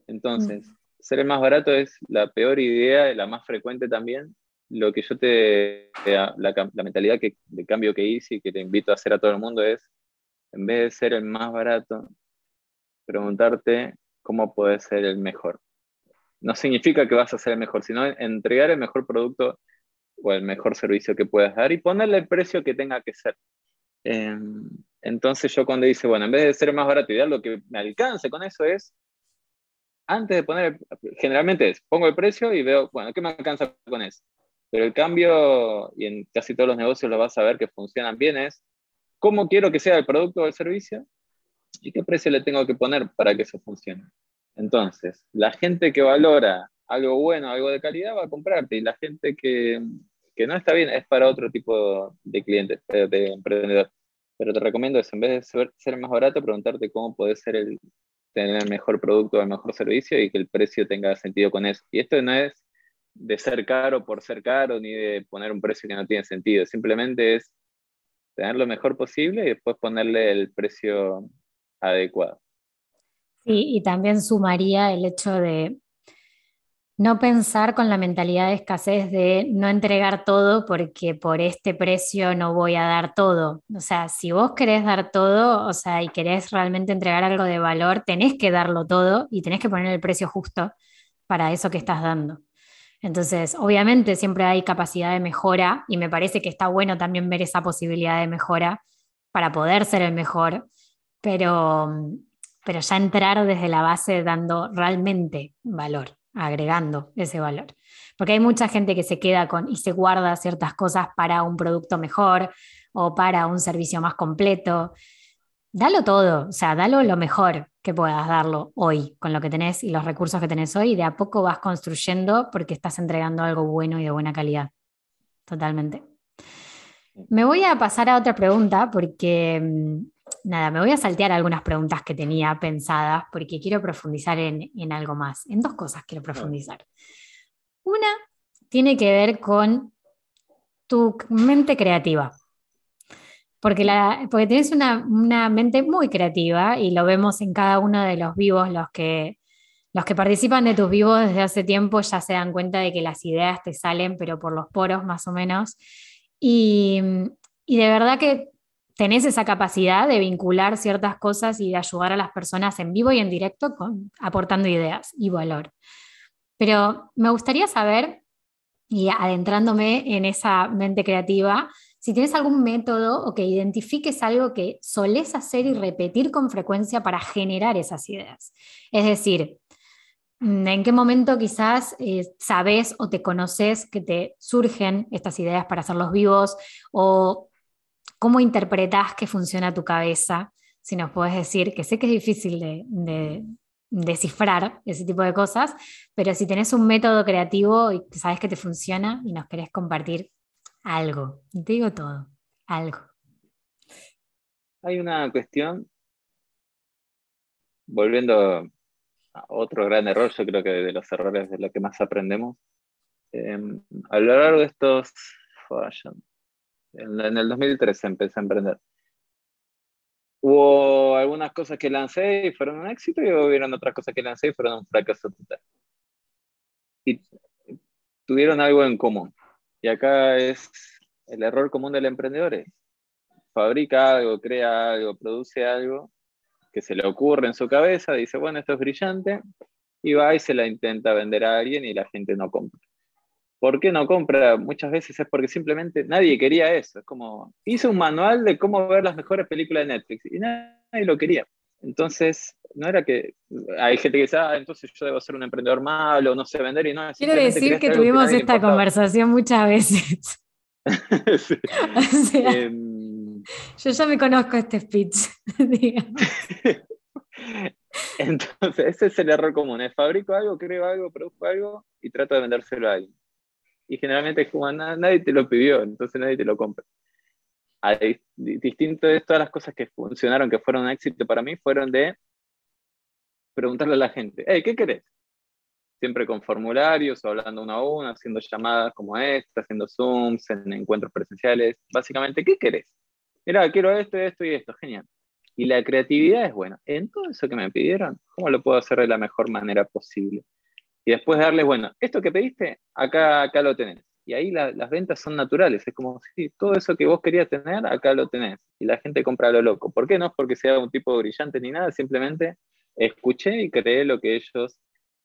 Entonces, mm. Ser el más barato es la peor idea, la más frecuente también, lo que yo te, la, la, mentalidad que, de cambio que hice y que te invito a hacer a todo el mundo es, en vez de ser el más barato, preguntarte cómo puedes ser el mejor. No significa que vas a ser el mejor, sino entregar el mejor producto o el mejor servicio que puedas dar y ponerle el precio que tenga que ser. Em, entonces yo cuando dice, bueno, en vez de ser más barato y dar lo que me alcance con eso es, antes de poner, generalmente pongo el precio y veo, bueno, ¿qué me alcanza con eso? Pero el cambio, y en casi todos los negocios lo vas a ver que funcionan bien, es cómo quiero que sea el producto o el servicio y qué precio le tengo que poner para que eso funcione. Entonces, la gente que valora algo bueno, algo de calidad, va a comprarte y la gente que, que no está bien es para otro tipo de clientes, de emprendedor. Pero te recomiendo eso, en vez de ser, ser más barato, preguntarte cómo puede ser el, tener el mejor producto el mejor servicio y que el precio tenga sentido con eso. Y esto no es de ser caro por ser caro, ni de poner un precio que no tiene sentido. Simplemente es tener lo mejor posible y después ponerle el precio adecuado. Sí, y también sumaría el hecho de no pensar con la mentalidad de escasez de no entregar todo porque por este precio no voy a dar todo. O sea, si vos querés dar todo, o sea, y querés realmente entregar algo de valor, tenés que darlo todo y tenés que poner el precio justo para eso que estás dando. Entonces, obviamente siempre hay capacidad de mejora y me parece que está bueno también ver esa posibilidad de mejora para poder ser el mejor, pero, pero ya entrar desde la base dando realmente valor, agregando ese valor. Porque hay mucha gente que se queda con y se guarda ciertas cosas para un producto mejor o para un servicio más completo dalo todo, o sea, dalo lo mejor que puedas darlo hoy con lo que tenés y los recursos que tenés hoy. Y de a poco vas construyendo porque estás entregando algo bueno y de buena calidad. Totalmente. Me voy a pasar a otra pregunta porque, mm, nada, me voy a saltear algunas preguntas que tenía pensadas porque quiero profundizar en, en algo más. En dos cosas quiero profundizar. Una tiene que ver con tu mente creativa porque, la, porque tienes una, mente muy creativa y lo vemos en cada uno de los vivos, los que, los que participan de tus vivos desde hace tiempo ya se dan cuenta de que las ideas te salen, pero por los poros más o menos. Y, y de verdad que tenés esa capacidad de vincular ciertas cosas y de ayudar a las personas en vivo y en directo con, aportando ideas y valor. Pero me gustaría saber, y adentrándome en esa mente creativa, si tienes algún método o que identifiques algo que solés hacer y repetir con frecuencia para generar esas ideas. Es decir, mm, ¿en qué momento quizás eh, sabes o te conoces que te surgen estas ideas para hacerlos vivos? ¿O cómo interpretas que funciona tu cabeza? Si nos puedes decir, que sé que es difícil de, descifrar ese tipo de cosas, pero si tenés un método creativo y sabes que te funciona y nos querés compartir algo, digo todo, algo. hay una cuestión, volviendo a otro gran error, yo creo que de los errores de lo que más aprendemos, em, a lo largo de estos, en, en el 2013 empecé a emprender. Hubo algunas cosas que lancé y fueron un éxito y hubieron otras cosas que lancé y fueron un fracaso total. Y tuvieron algo en común. Y acá es el error común del emprendedor. Es, fabrica algo, crea algo, produce algo que se le ocurre en su cabeza, dice, bueno, esto es brillante, y va y se la intenta vender a alguien y la gente no compra. ¿Por qué no compra? Muchas veces es porque simplemente nadie quería eso. Es como, hice un manual de cómo ver las mejores películas de Netflix y nadie lo quería. Entonces, no era que hay gente que dice, ah, entonces yo debo ser un emprendedor malo, no sé vender y no. Quiero decir que tuvimos esta conversación muchas veces. Em, yo ya me conozco este speech, Entonces, ese es el error común. Es fabrico algo, creo algo, produzco algo y trato de vendérselo a alguien y generalmente como nadie te lo pidió, entonces nadie te lo compra. distinto de todas las cosas que funcionaron, que fueron un éxito para mí, fueron de preguntarle a la gente, hey, ¿qué querés? Siempre con formularios, hablando uno a uno, haciendo llamadas como esta, haciendo Zooms, en encuentros presenciales. Básicamente, ¿qué querés? Mira, quiero esto, esto y esto, genial. Y la creatividad es buena. En todo eso que me pidieron, ¿cómo lo puedo hacer de la mejor manera posible? Y después darles, bueno, esto que pediste, acá, acá lo tenés. Y ahí las ventas son naturales, es como, sí, todo eso que vos querías tener, acá lo tenés. Y la gente compra lo loco. ¿Por qué no? Es porque sea un tipo brillante ni nada, simplemente escuché y creé lo que ellos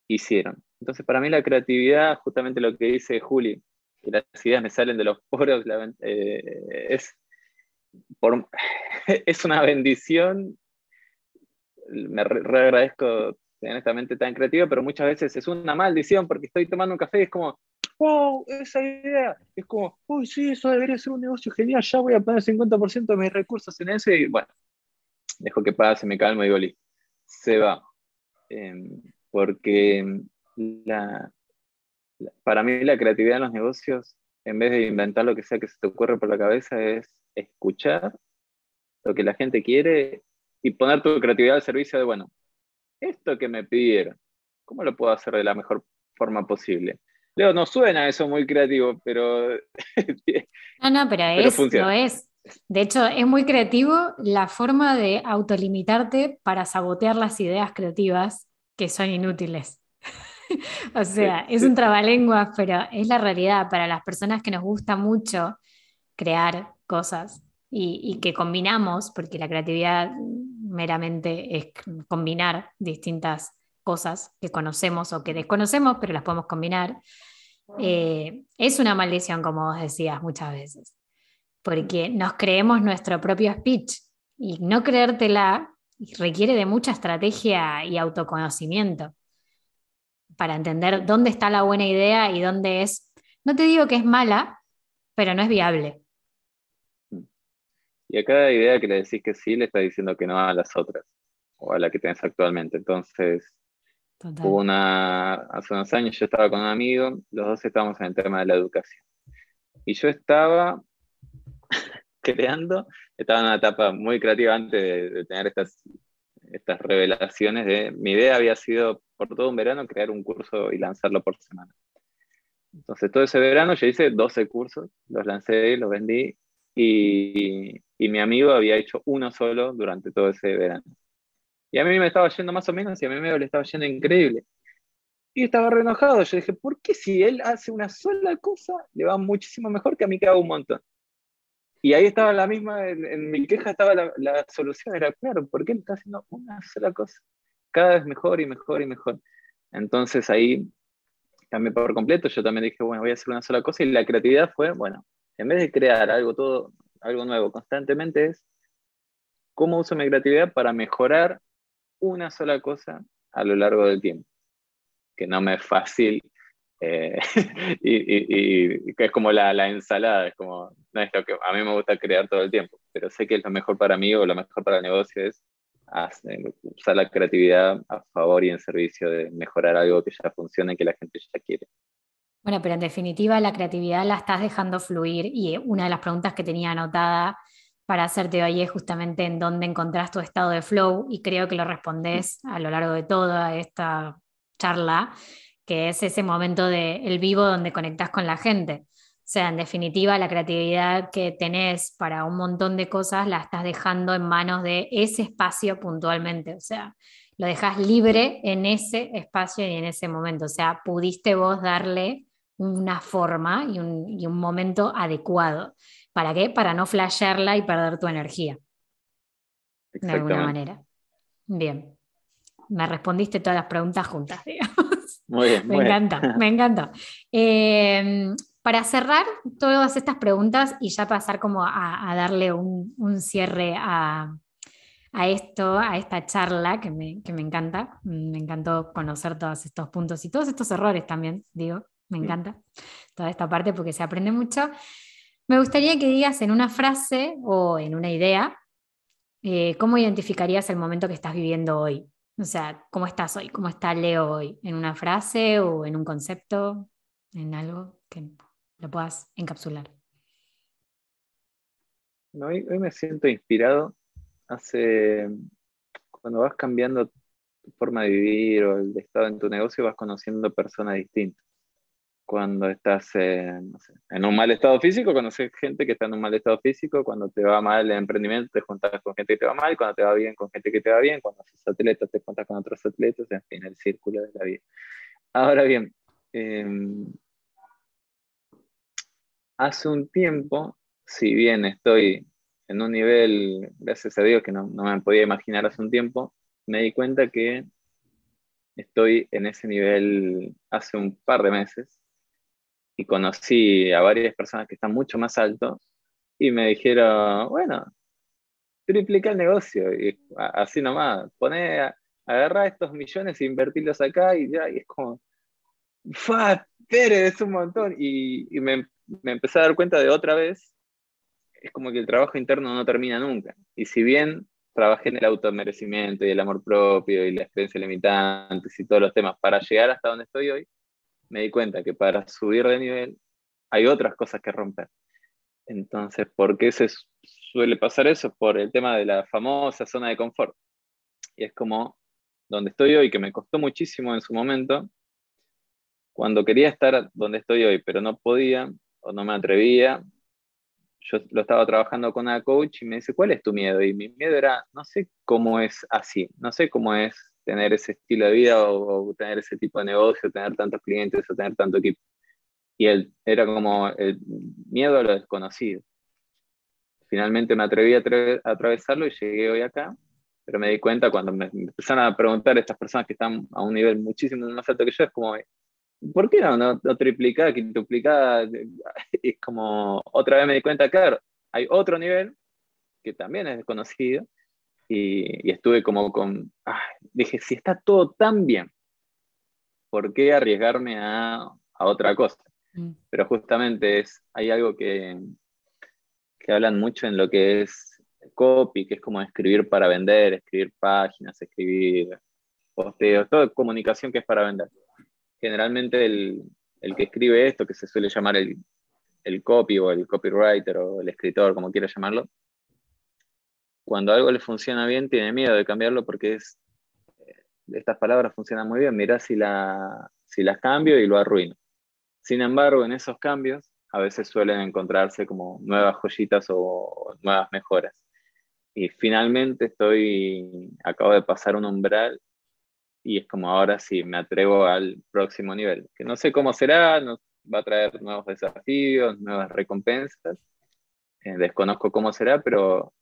hicieron. Entonces, para mí la creatividad, justamente lo que dice Juli, que las ideas me salen de los poros, eh, es, es una bendición. Me re agradezco honestamente tan creativa, pero muchas veces es una maldición porque estoy tomando un café y es como, wow, esa idea, es como, uy, sí, eso debería ser un negocio genial, ya voy a poner 50% de mis recursos en ese y bueno, dejo que pase, me calmo y digo, se va. Em, porque la, para mí la creatividad en los negocios, en vez de inventar lo que sea que se te ocurre por la cabeza, es escuchar lo que la gente quiere y poner tu creatividad al servicio de, bueno, esto que me pidieron, ¿cómo lo puedo hacer de la mejor forma posible? Leo, no suena eso muy creativo, pero... no, no, pero, es, lo es. De hecho, es muy creativo la forma de autolimitarte para sabotear las ideas creativas que son inútiles. o sea, es un trabalenguas, pero es la realidad para las personas que nos gusta mucho crear cosas y, y que combinamos, porque la creatividad meramente es combinar distintas cosas que conocemos o que desconocemos, pero las podemos combinar. Eh, es una maldición, como vos decías muchas veces, porque nos creemos nuestro propio speech y no creértela requiere de mucha estrategia y autoconocimiento para entender dónde está la buena idea y dónde es, no te digo que es mala, pero no es viable. Y a cada idea que le decís que sí, le está diciendo que no a las otras, o a la que tenés actualmente. Entonces, hubo una, hace unos años yo estaba con un amigo, los dos estábamos en el tema de la educación. Y yo estaba creando, estaba en una etapa muy creativa antes de, tener estas, estas revelaciones de, mi idea había sido por todo un verano crear un curso y lanzarlo por semana. Entonces todo ese verano yo hice 12 cursos, los lancé, los vendí y, y mi amigo había hecho uno solo durante todo ese verano. Y a mí me estaba yendo más o menos y a mi amigo le estaba yendo increíble. Y estaba re enojado. Yo dije, ¿por qué si él hace una sola cosa, le va muchísimo mejor que a mí que hago un montón? Y ahí estaba la misma, en, mi queja estaba la, la, solución, era claro, ¿por qué él está haciendo una sola cosa? Cada vez mejor y mejor y mejor. Entonces ahí cambié por completo, yo también dije, bueno, voy a hacer una sola cosa y la creatividad fue, bueno, en vez de crear algo todo algo nuevo constantemente es cómo uso mi creatividad para mejorar una sola cosa a lo largo del tiempo. Que no me es fácil eh, y, que es como la, la, ensalada, es como, no es lo que a mí me gusta crear todo el tiempo, pero sé que es lo mejor para mí o lo mejor para el negocio es usar la creatividad a favor y en servicio de mejorar algo que ya funciona y que la gente ya quiere. Bueno, pero en definitiva la creatividad la estás dejando fluir y una de las preguntas que tenía anotada para hacerte hoy es justamente en dónde encontrás tu estado de flow y creo que lo respondes a lo largo de toda esta charla, que es ese momento del el vivo donde conectás con la gente. O sea, en definitiva, la creatividad que tenés para un montón de cosas la estás dejando en manos de ese espacio puntualmente. O sea, lo dejas libre en ese espacio y en ese momento. O sea, pudiste vos darle una forma y un, momento adecuado. ¿Para qué? Para no flashearla y perder tu energía. De alguna manera. Bien. Me respondiste todas las preguntas juntas, digamos. Muy bien. me encanta, me encanta. Eh, para cerrar todas estas preguntas y ya pasar como a, darle un, cierre a, esto, a esta charla que me, encanta, me encantó conocer todos estos puntos y todos estos errores también, digo, me encanta toda esta parte porque se aprende mucho. Me gustaría que digas en una frase o en una idea, eh, ¿cómo identificarías el momento que estás viviendo hoy? O sea, ¿cómo estás hoy? ¿Cómo está Leo hoy? ¿En una frase o en un concepto? ¿En algo que lo puedas encapsular. hoy, me siento inspirado. Hace, cuando vas cambiando tu forma de vivir o el estado en tu negocio, vas conociendo personas distintas. Cuando estás en un mal estado físico, conoces gente que está en un mal estado físico. Cuando te va mal el emprendimiento, te juntas con gente que te va mal. Cuando te va bien, con gente que te va bien. Cuando haces atletas, te juntas con otros atletas. En fin, el círculo de la vida. Ahora bien, em, hace un tiempo, si bien estoy en un nivel, gracias a Dios, que no, me podía imaginar hace un tiempo, me di cuenta que estoy en ese nivel hace un par de meses y conocí a varias personas que están mucho más altos y me dijeron, bueno, triplica el negocio y así nomás, pone, agarra estos millones e invertirlos acá y ya, y es como, ¡fa! Pérez, es un montón. Y, y me, me empecé a dar cuenta de otra vez, es como que el trabajo interno no termina nunca. Y si bien trabajé en el automerecimiento y el amor propio y la experiencia limitantes y todos los temas para llegar hasta donde estoy hoy, me di cuenta que para subir de nivel hay otras cosas que romper. Entonces, ¿por qué se suele pasar eso? Por el tema de la famosa zona de confort. Y es como donde estoy hoy, que me costó muchísimo en su momento, cuando quería estar donde estoy hoy, pero no podía, no me atrevía. Yo lo estaba trabajando con una coach y me dice, ¿cuál es tu miedo? Y mi miedo era, no sé cómo es así, no sé cómo es tener ese estilo de vida o, tener ese tipo de negocio, tener tantos clientes o tener tanto equipo. Y era como el miedo a lo desconocido. Finalmente me atreví a, atravesarlo y llegué hoy acá, pero me di cuenta cuando me, empezaron a preguntar estas personas que están a un nivel muchísimo más alto que yo, es como, ¿por qué no? No, no triplicada, quintuplicada. Es como, otra vez me di cuenta, claro, hay otro nivel que también es desconocido y, estuve como con, dije, si está todo tan bien, ¿por qué arriesgarme a, otra cosa? Mm. Pero justamente es, hay algo que, que hablan mucho en lo que es copy, que es como escribir para vender, escribir páginas, escribir posteos, toda comunicación que es para vender generalmente el, que escribe esto, que se suele llamar el, copy o el copywriter o el escritor, como quiera llamarlo, cuando algo le funciona bien, tiene miedo de cambiarlo porque es, eh, estas palabras funcionan muy bien, mira si, la, si las cambio y lo arruino. Sin embargo, en esos cambios a veces suelen encontrarse como nuevas joyitas o nuevas mejoras. Y finalmente estoy, acabo de pasar un umbral y es como ahora sí me atrevo al próximo nivel, que no sé cómo será, nos va a traer nuevos desafíos, nuevas recompensas, eh, desconozco cómo será, pero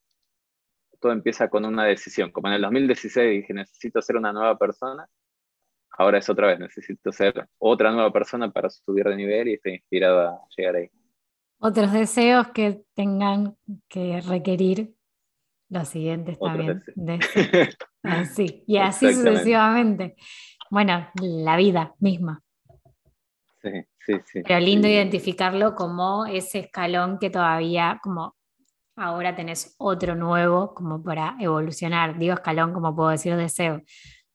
todo empieza con una decisión, como en el 2016 dije necesito ser una nueva persona, ahora es otra vez, necesito ser otra nueva persona para subir de nivel y estoy inspirado a llegar ahí. Otros deseos que tengan que requerir los siguientes también. Así, y así sucesivamente. Bueno, la vida misma. Sí, sí, sí. Pero lindo identificarlo como ese escalón que todavía, como ahora tenés otro nuevo, como para evolucionar. Digo escalón, como puedo decir deseo,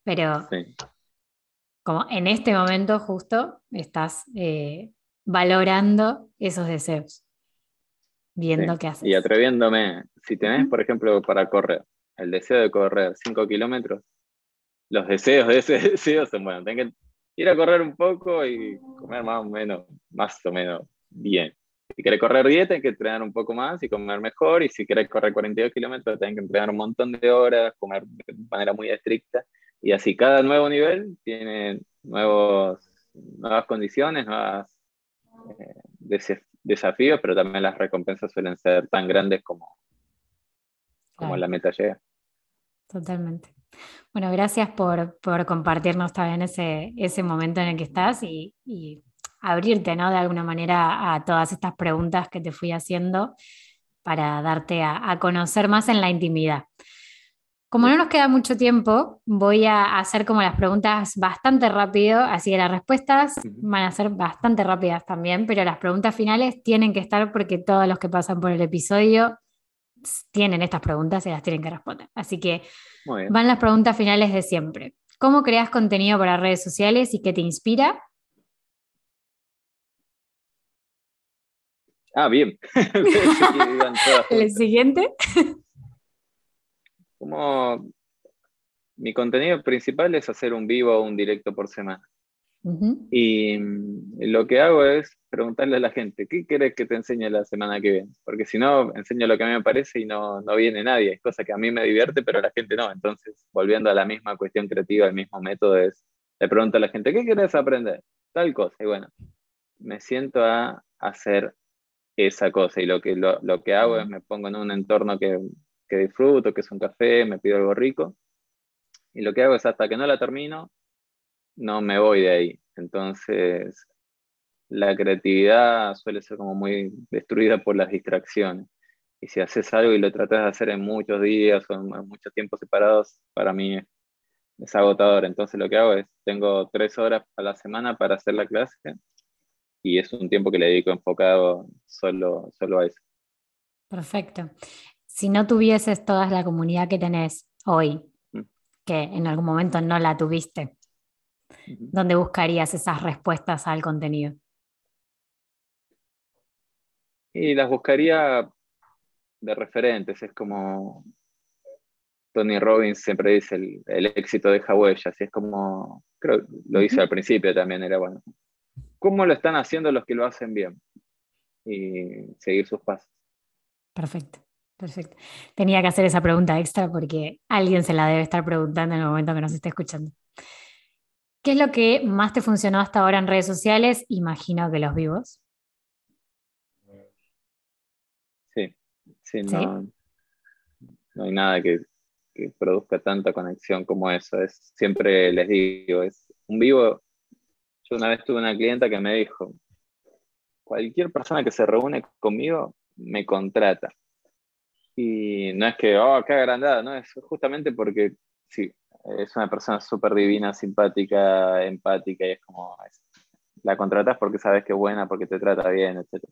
pero como en este momento justo estás eh, valorando esos deseos. viendo qué haces. Y atreviéndome, si tenés, por ejemplo, para correr, el deseo de correr 5 kilómetros, los deseos de ese deseo son, bueno, tenés que ir a correr un poco y comer más o menos, más o menos bien. Si querés correr 10, tenés que entrenar un poco más y comer mejor. Y si querés correr 42 kilómetros, tenés que entrenar un montón de horas, comer de manera muy estricta. Y así cada nuevo nivel tiene nuevos, nuevas condiciones, nuevos eh, desafíos, pero también las recompensas suelen ser tan grandes como, como la meta llega. Totalmente. Bueno, gracias por, por compartirnos también ese, ese momento en el que estás y, y abrirte, ¿no? De alguna manera a todas estas preguntas que te fui haciendo para darte a, conocer más en la intimidad. Como no nos queda mucho tiempo, voy a hacer como las preguntas bastante rápido, así que las respuestas van a ser bastante rápidas también, pero las preguntas finales tienen que estar porque todos los que pasan por el episodio tienen estas preguntas y las tienen que responder. Así que van las preguntas finales de siempre. ¿Cómo creas contenido para redes sociales y qué te inspira? Ah, bien. ¿El siguiente? Como mi contenido principal es hacer un vivo o un directo por semana. Y lo que hago es preguntarle a la gente, ¿qué quieres que te enseñe la semana que viene? Porque si no, enseño lo que a mí me parece y no, no viene nadie. Es cosa que a mí me divierte, pero a la gente no. Entonces, volviendo a la misma cuestión creativa, el mismo método es, le pregunto a la gente, ¿qué quieres aprender? Tal cosa. Y bueno, me siento a hacer esa cosa. Y lo que, lo, lo que hago es me pongo en un entorno que, que, disfruto, que es un café, me pido algo rico. Y lo que hago es hasta que no la termino, no me voy de ahí. Entonces, la creatividad suele ser como muy destruida por las distracciones. Y si haces algo y lo tratas de hacer en muchos días o en muchos tiempos separados, para mí es agotador. Entonces lo que hago es, tengo tres horas a la semana para hacer la clase y es un tiempo que le dedico enfocado solo, solo a eso. Perfecto. Si no tuvieses toda la comunidad que tenés hoy, mm. que en algún momento no la tuviste, ¿dónde buscarías esas respuestas al contenido? Y las buscaría de referentes, es como Tony Robbins siempre dice, el, éxito deja huellas, y es como, creo, lo dice al principio también, era bueno, cómo lo están haciendo los que lo hacen bien y seguir sus pasos. Perfecto, perfecto. Tenía que hacer esa pregunta extra porque alguien se la debe estar preguntando en el momento que nos esté escuchando. ¿Qué es lo que más te funcionó hasta ahora en redes sociales? Imagino que los vivos. Sí, sí, no, no hay nada que, que, produzca tanta conexión como eso. Es, siempre les digo, es un vivo una vez tuve una clienta que me dijo, cualquier persona que se reúne conmigo me contrata. Y no es que, oh, qué agrandada, no, es justamente porque sí, es una persona súper divina, simpática, empática y es como, la contratas porque sabes que es buena, porque te trata bien, etc.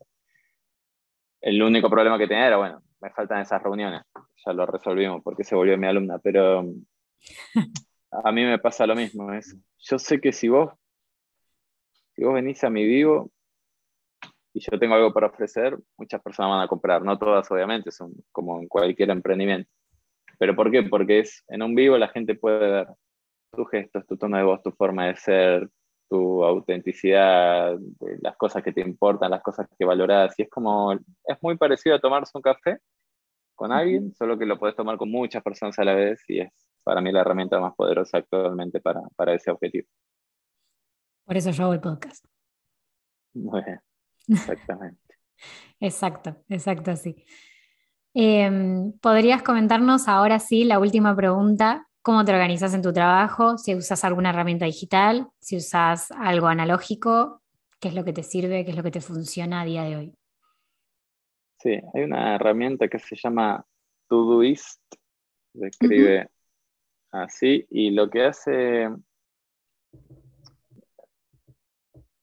El único problema que tenía era, bueno, me faltan esas reuniones, ya lo resolvimos porque se volvió mi alumna, pero a mí me pasa lo mismo, es, yo sé que si vos si vos venís a mi vivo y yo tengo algo para ofrecer, muchas personas van a comprar, no todas obviamente, son como en cualquier emprendimiento. ¿Pero por qué? Porque es en un vivo la gente puede ver tus gestos, tu tono de voz, tu forma de ser, tu autenticidad, las cosas que te importan, las cosas que valoras. Y es como, es muy parecido a tomarse un café con alguien, solo que lo puedes tomar con muchas personas a la vez y es para mí la herramienta más poderosa actualmente para, para ese objetivo. Por eso yo hago el podcast. Bueno, exactamente. exacto, exacto, sí. Em, ¿Podrías comentarnos ahora sí la última pregunta? ¿Cómo te organizas en tu trabajo? Si usas alguna herramienta digital, si usas algo analógico, ¿qué es lo que te sirve? ¿Qué es lo que te funciona a día de hoy? Sí, hay una herramienta que se llama Todoist, se escribe así, y lo que hace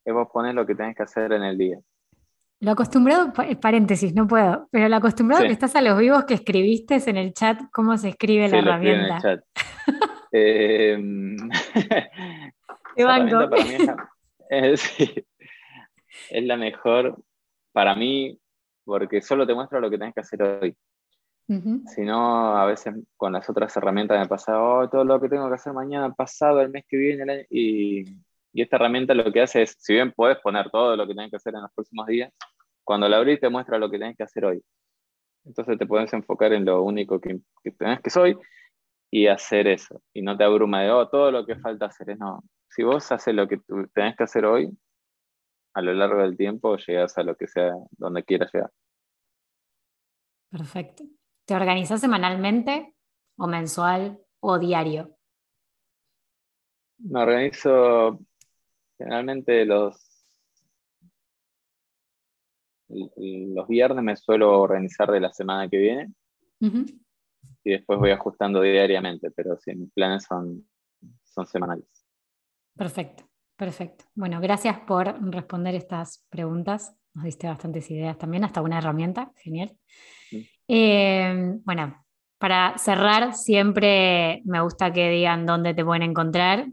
es vos pones lo que tenés que hacer en el día. Lo acostumbrado, paréntesis, no puedo, pero lo acostumbrado que estás a los vivos que escribiste en el chat, ¿cómo se escribe la herramienta? En el chat. eh, banco. es, es, la mejor, para mí, porque solo te muestra lo que tenés que hacer hoy. Si no, a veces con las otras herramientas me pasa, oh, todo lo que tengo que hacer mañana, pasado, el mes que viene, y, y, esta herramienta lo que hace es, si bien puedes poner todo lo que tenés que hacer en los próximos días, cuando la abrís te muestra lo que tenés que hacer hoy. Entonces te puedes enfocar en lo único que, que tenés que soy y hacer eso. Y no te abruma de, oh, todo lo que falta hacer. Es no. Si vos haces lo que tú tenés que hacer hoy, a lo largo del tiempo llegas a lo que sea, donde quieras llegar. Perfecto. ¿Te organizas semanalmente o mensual o diario? Me organizo generalmente los los viernes me suelo organizar de la semana que viene y después voy ajustando diariamente, pero sí, mis planes son, son semanales. Perfecto, perfecto. Bueno, gracias por responder estas preguntas. Nos diste bastantes ideas también, hasta una herramienta, genial. Eh, bueno, para cerrar, siempre me gusta que digan dónde te pueden encontrar,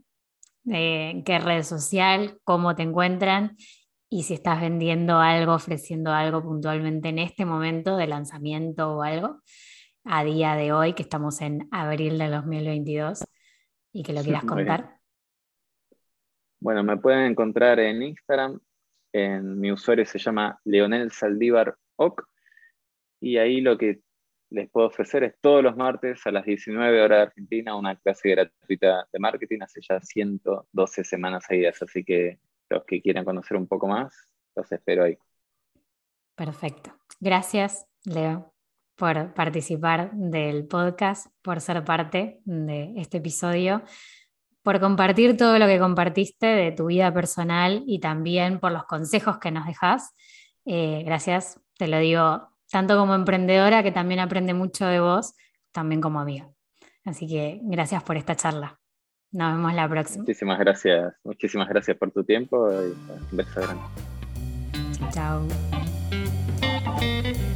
en eh, qué red social, cómo te encuentran y si estás vendiendo algo, ofreciendo algo puntualmente en este momento de lanzamiento o algo, a día de hoy, que estamos en abril de 2022 y que lo quieras contar. Bueno, me pueden encontrar en Instagram, en mi usuario se llama Leonel Saldívar Oc y ahí lo que les puedo ofrecer es todos los martes a las 19 horas de Argentina una clase gratuita de marketing hace ya 112 semanas seguidas, así que los que quieran conocer un poco más, los espero ahí. Perfecto. Gracias, Leo, por participar del podcast, por ser parte de este episodio, por compartir todo lo que compartiste de tu vida personal y también por los consejos que nos dejas. Eh, gracias, te lo digo tanto como emprendedora, que también aprende mucho de vos, también como amiga. Así que gracias por esta charla. Nos vemos la próxima. Muchísimas gracias, muchísimas gracias por tu tiempo y un beso grande. Chao. chao.